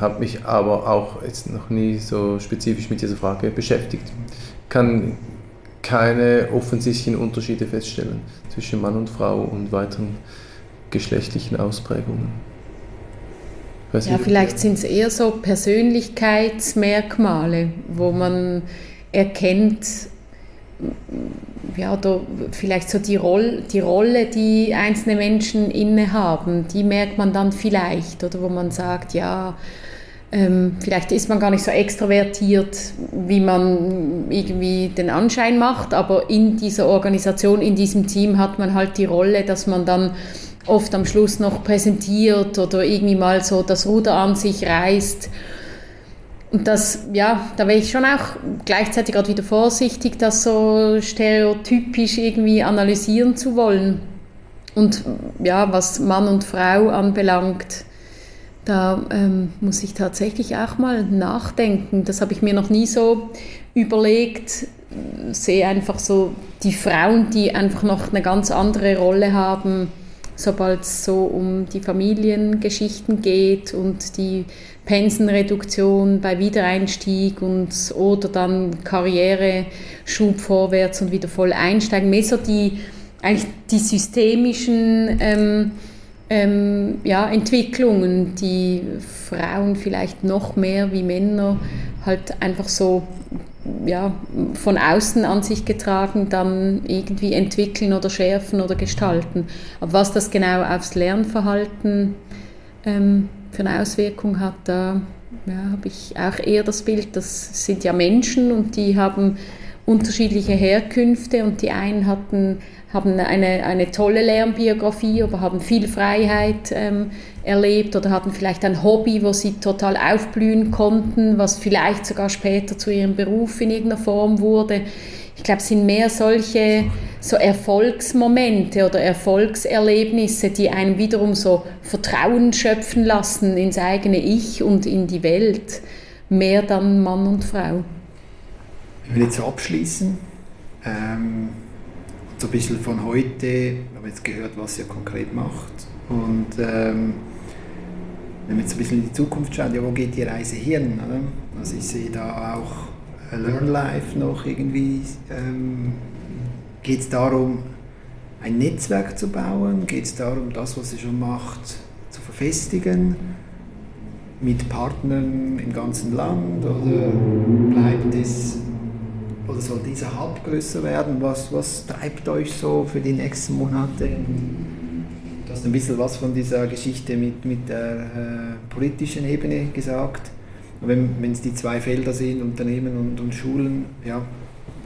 Speaker 3: habe mich aber auch jetzt noch nie so spezifisch mit dieser Frage beschäftigt. Kann keine offensichtlichen Unterschiede feststellen zwischen Mann und Frau und weiteren geschlechtlichen Ausprägungen.
Speaker 4: ja, vielleicht sind es eher so Persönlichkeitsmerkmale, wo man erkennt, ja, oder vielleicht so die, Roll, die Rolle, die einzelne Menschen innehaben, die merkt man dann vielleicht, oder wo man sagt, ja, ähm, vielleicht ist man gar nicht so extrovertiert, wie man irgendwie den Anschein macht, aber in dieser Organisation, in diesem Team hat man halt die Rolle, dass man dann oft am Schluss noch präsentiert oder irgendwie mal so das Ruder an sich reißt. Und das, ja, da wäre ich schon auch gleichzeitig gerade wieder vorsichtig, das so stereotypisch irgendwie analysieren zu wollen. Und ja, was Mann und Frau anbelangt, da ähm, muss ich tatsächlich auch mal nachdenken. Das habe ich mir noch nie so überlegt. Sehe einfach so die Frauen, die einfach noch eine ganz andere Rolle haben, sobald es so um die Familiengeschichten geht und die Pensenreduktion bei Wiedereinstieg und oder dann Karriereschub vorwärts und wieder voll einsteigen. Mehr so die eigentlich die systemischen ähm, ähm, ja, Entwicklungen, die Frauen vielleicht noch mehr wie Männer halt einfach so ja, von außen an sich getragen dann irgendwie entwickeln oder schärfen oder gestalten. Aber was das genau aufs Lernverhalten ähm, für eine Auswirkung hat, da ja, habe ich auch eher das Bild, das sind ja Menschen und die haben unterschiedliche Herkünfte und die einen hatten haben eine, eine tolle Lernbiografie, aber haben viel Freiheit ähm, erlebt oder hatten vielleicht ein Hobby, wo sie total aufblühen konnten, was vielleicht sogar später zu ihrem Beruf in irgendeiner Form wurde. Ich glaube, es sind mehr solche, so Erfolgsmomente oder Erfolgserlebnisse, die einem wiederum so Vertrauen schöpfen lassen ins eigene Ich und in die Welt, mehr dann Mann und Frau.
Speaker 1: Ich will jetzt abschließen. Ähm, so ein bisschen von heute, wir haben jetzt gehört, was ihr konkret macht. Und ähm, wenn wir jetzt ein bisschen in die Zukunft schauen, ja, wo geht die Reise hin? Oder? Also ich sehe da auch Learn Life noch irgendwie. Ähm, geht es darum, ein Netzwerk zu bauen? Geht es darum, das, was ihr schon macht, zu verfestigen? Mit Partnern im ganzen Land? Oder bleibt es oder soll dieser Hub größer werden? Was, was treibt euch so für die nächsten Monate? Du hast ein bisschen was von dieser Geschichte mit, mit der äh, politischen Ebene gesagt. Wenn es die zwei Felder sind, Unternehmen und, und Schulen, ja,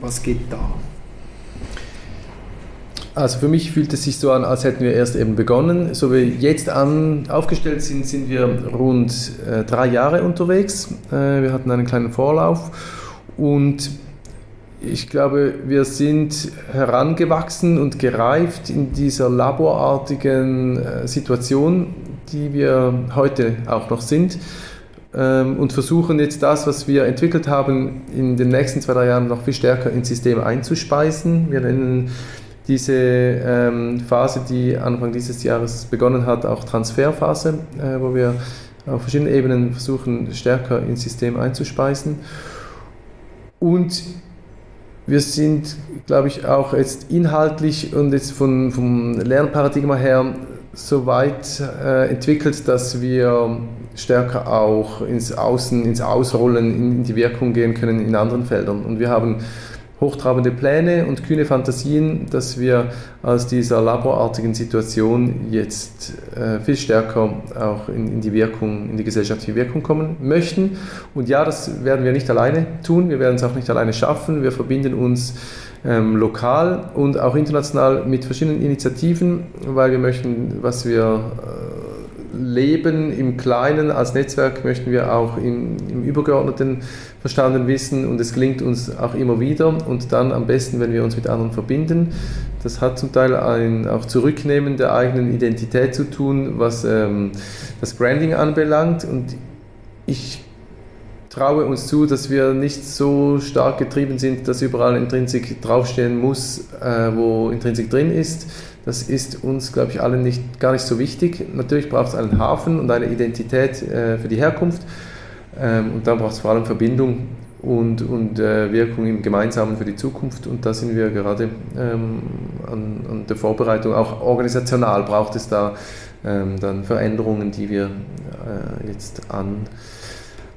Speaker 1: was geht da?
Speaker 3: Also für mich fühlt es sich so an, als hätten wir erst eben begonnen. So wie jetzt an, aufgestellt sind, sind wir rund äh, drei Jahre unterwegs. Äh, wir hatten einen kleinen Vorlauf und ich glaube, wir sind herangewachsen und gereift in dieser laborartigen äh, Situation, die wir heute auch noch sind ähm, und versuchen jetzt das, was wir entwickelt haben, in den nächsten zwei, drei Jahren noch viel stärker ins System einzuspeisen. Wir nennen diese ähm, Phase, die Anfang dieses Jahres begonnen hat, auch Transferphase, äh, wo wir auf verschiedenen Ebenen versuchen, stärker ins System einzuspeisen. Und wir sind, glaube ich, auch jetzt inhaltlich und jetzt von, vom Lernparadigma her so weit äh, entwickelt, dass wir stärker auch ins Außen, ins Ausrollen, in die Wirkung gehen können in anderen Feldern. Und wir haben hochtrabende Pläne und kühne Fantasien, dass wir aus dieser laborartigen Situation jetzt äh, viel stärker auch in, in, die Wirkung, in die gesellschaftliche Wirkung kommen möchten. Und ja, das werden wir nicht alleine tun, wir werden es auch nicht alleine schaffen. Wir verbinden uns ähm, lokal und auch international mit verschiedenen Initiativen, weil wir möchten, was wir äh, leben im Kleinen als Netzwerk, möchten wir auch im, im Übergeordneten verstanden wissen und es gelingt uns auch immer wieder und dann am besten, wenn wir uns mit anderen verbinden. Das hat zum Teil ein auch Zurücknehmen der eigenen Identität zu tun, was ähm, das Branding anbelangt und ich traue uns zu, dass wir nicht so stark getrieben sind, dass überall Intrinsik draufstehen muss, äh, wo Intrinsik drin ist. Das ist uns, glaube ich, allen nicht, gar nicht so wichtig. Natürlich braucht es einen Hafen und eine Identität äh, für die Herkunft. Ähm, und dann braucht es vor allem Verbindung und, und äh, Wirkung im Gemeinsamen für die Zukunft. Und da sind wir gerade ähm, an, an, der Vorbereitung. Auch organisational braucht es da ähm, dann Veränderungen, die wir äh, jetzt an,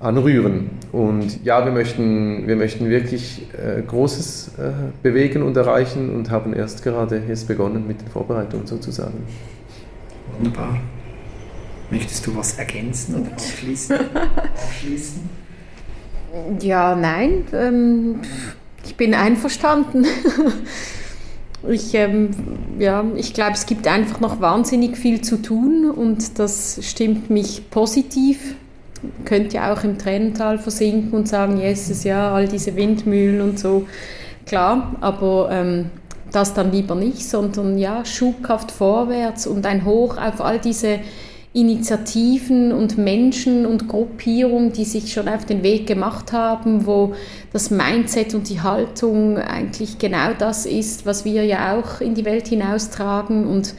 Speaker 3: anrühren. Und ja, wir möchten, wir möchten wirklich äh, Großes äh, bewegen und erreichen und haben erst gerade jetzt begonnen mit den Vorbereitungen sozusagen.
Speaker 1: Wunderbar. Möchtest du was ergänzen oder abschließen? abschließen?
Speaker 4: Ja, nein. Ähm, ich bin einverstanden. ich, ähm, ja, ich glaube, es gibt einfach noch wahnsinnig viel zu tun und das stimmt mich positiv. Könnt ja auch im Tränental versinken und sagen, Jesus, ja, all diese Windmühlen und so. Klar, aber ähm, das dann lieber nicht, sondern ja, schubkraft vorwärts und ein Hoch auf all diese Initiativen und Menschen und Gruppierungen, die sich schon auf den Weg gemacht haben, wo das Mindset und die Haltung eigentlich genau das ist, was wir ja auch in die Welt hinaustragen. Und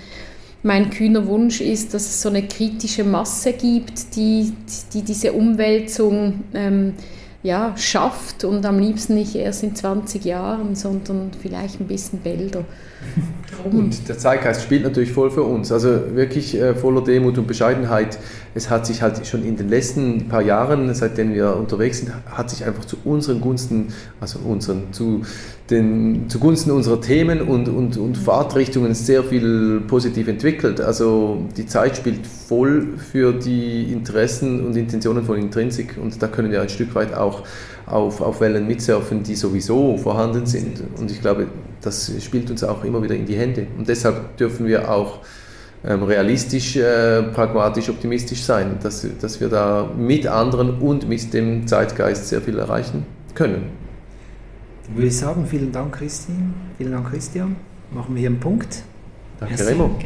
Speaker 4: mein kühner Wunsch ist, dass es so eine kritische Masse gibt, die, die diese Umwälzung ähm, ja, schafft und am liebsten nicht erst in 20 Jahren, sondern vielleicht ein bisschen bälder.
Speaker 3: Und der Zeitgeist spielt natürlich voll für uns. Also wirklich äh, voller Demut und Bescheidenheit. Es hat sich halt schon in den letzten paar Jahren, seitdem wir unterwegs sind, hat sich einfach zu unseren Gunsten, also unseren, zu den, zugunsten unserer Themen und, und, und Fahrtrichtungen sehr viel positiv entwickelt. Also die Zeit spielt voll für die Interessen und Intentionen von Intrinsik und da können wir ein Stück weit auch auf, auf Wellen mitsurfen, die sowieso vorhanden sind. Und ich glaube, das spielt uns auch immer wieder in die Hände. Und deshalb dürfen wir auch ähm, realistisch, äh, pragmatisch, optimistisch sein, dass, dass wir da mit anderen und mit dem Zeitgeist sehr viel erreichen können.
Speaker 1: Würde ich sagen, vielen Dank, Christine. Vielen Dank, Christian.
Speaker 3: machen wir hier einen Punkt.
Speaker 4: Danke, Remo.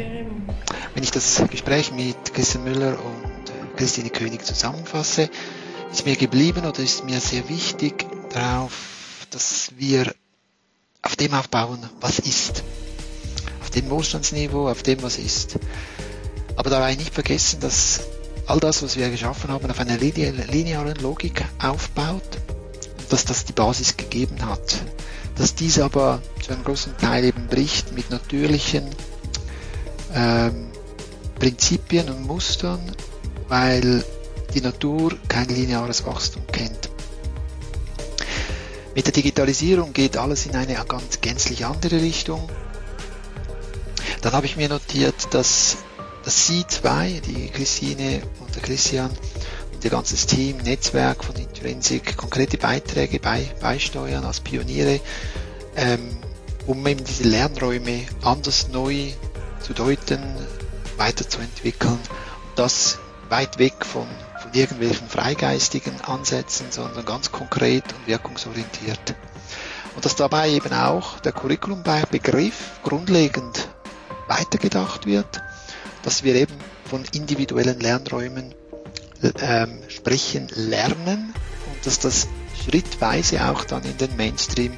Speaker 1: Wenn ich das Gespräch mit Christian Müller und äh, Christine König zusammenfasse, ist mir geblieben oder ist mir sehr wichtig darauf, dass wir auf dem aufbauen, was ist. Auf dem Wohlstandsniveau, auf dem, was ist. Aber dabei nicht vergessen, dass all das, was wir geschaffen haben, auf einer linearen Logik aufbaut und dass das die Basis gegeben hat. Dass dies aber zu einem großen Teil eben bricht mit natürlichen ähm, Prinzipien und Mustern, weil die Natur kein lineares Wachstum kennt. Mit der Digitalisierung geht alles in eine ganz gänzlich andere Richtung. Dann habe ich mir notiert, dass dass Sie zwei, die Christine und der Christian und ihr ganzes Team, Netzwerk von Intrinsic, konkrete Beiträge bei, beisteuern als Pioniere, ähm, um eben diese Lernräume anders neu zu deuten, weiterzuentwickeln und das weit weg von, von irgendwelchen freigeistigen Ansätzen, sondern ganz konkret und wirkungsorientiert. Und dass dabei eben auch der Curriculumbegriff grundlegend weitergedacht wird dass wir eben von individuellen Lernräumen ähm, sprechen, lernen und dass das schrittweise auch dann in den Mainstream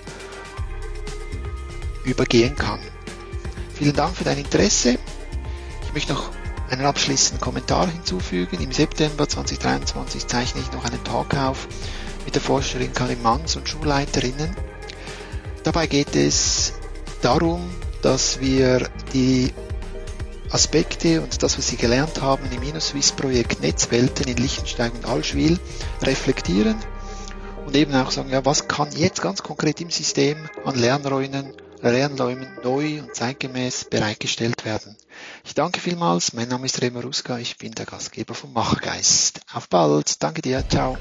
Speaker 1: übergehen kann. Vielen Dank für dein Interesse. Ich möchte noch einen abschließenden Kommentar hinzufügen. Im September 2023 zeichne ich noch einen Talk auf mit der Forscherin Karin Manns und Schulleiterinnen. Dabei geht es darum, dass wir die Aspekte und das, was Sie gelernt haben im InnoSwiss-Projekt Netzwelten in Liechtenstein und Allschwil reflektieren und eben auch sagen, ja, was kann jetzt ganz konkret im System an Lernräumen, Lernräumen neu und zeitgemäß bereitgestellt werden. Ich danke vielmals. Mein Name ist Remo Ruska. Ich bin der Gastgeber vom Machergeist. Auf bald. Danke dir. Ciao.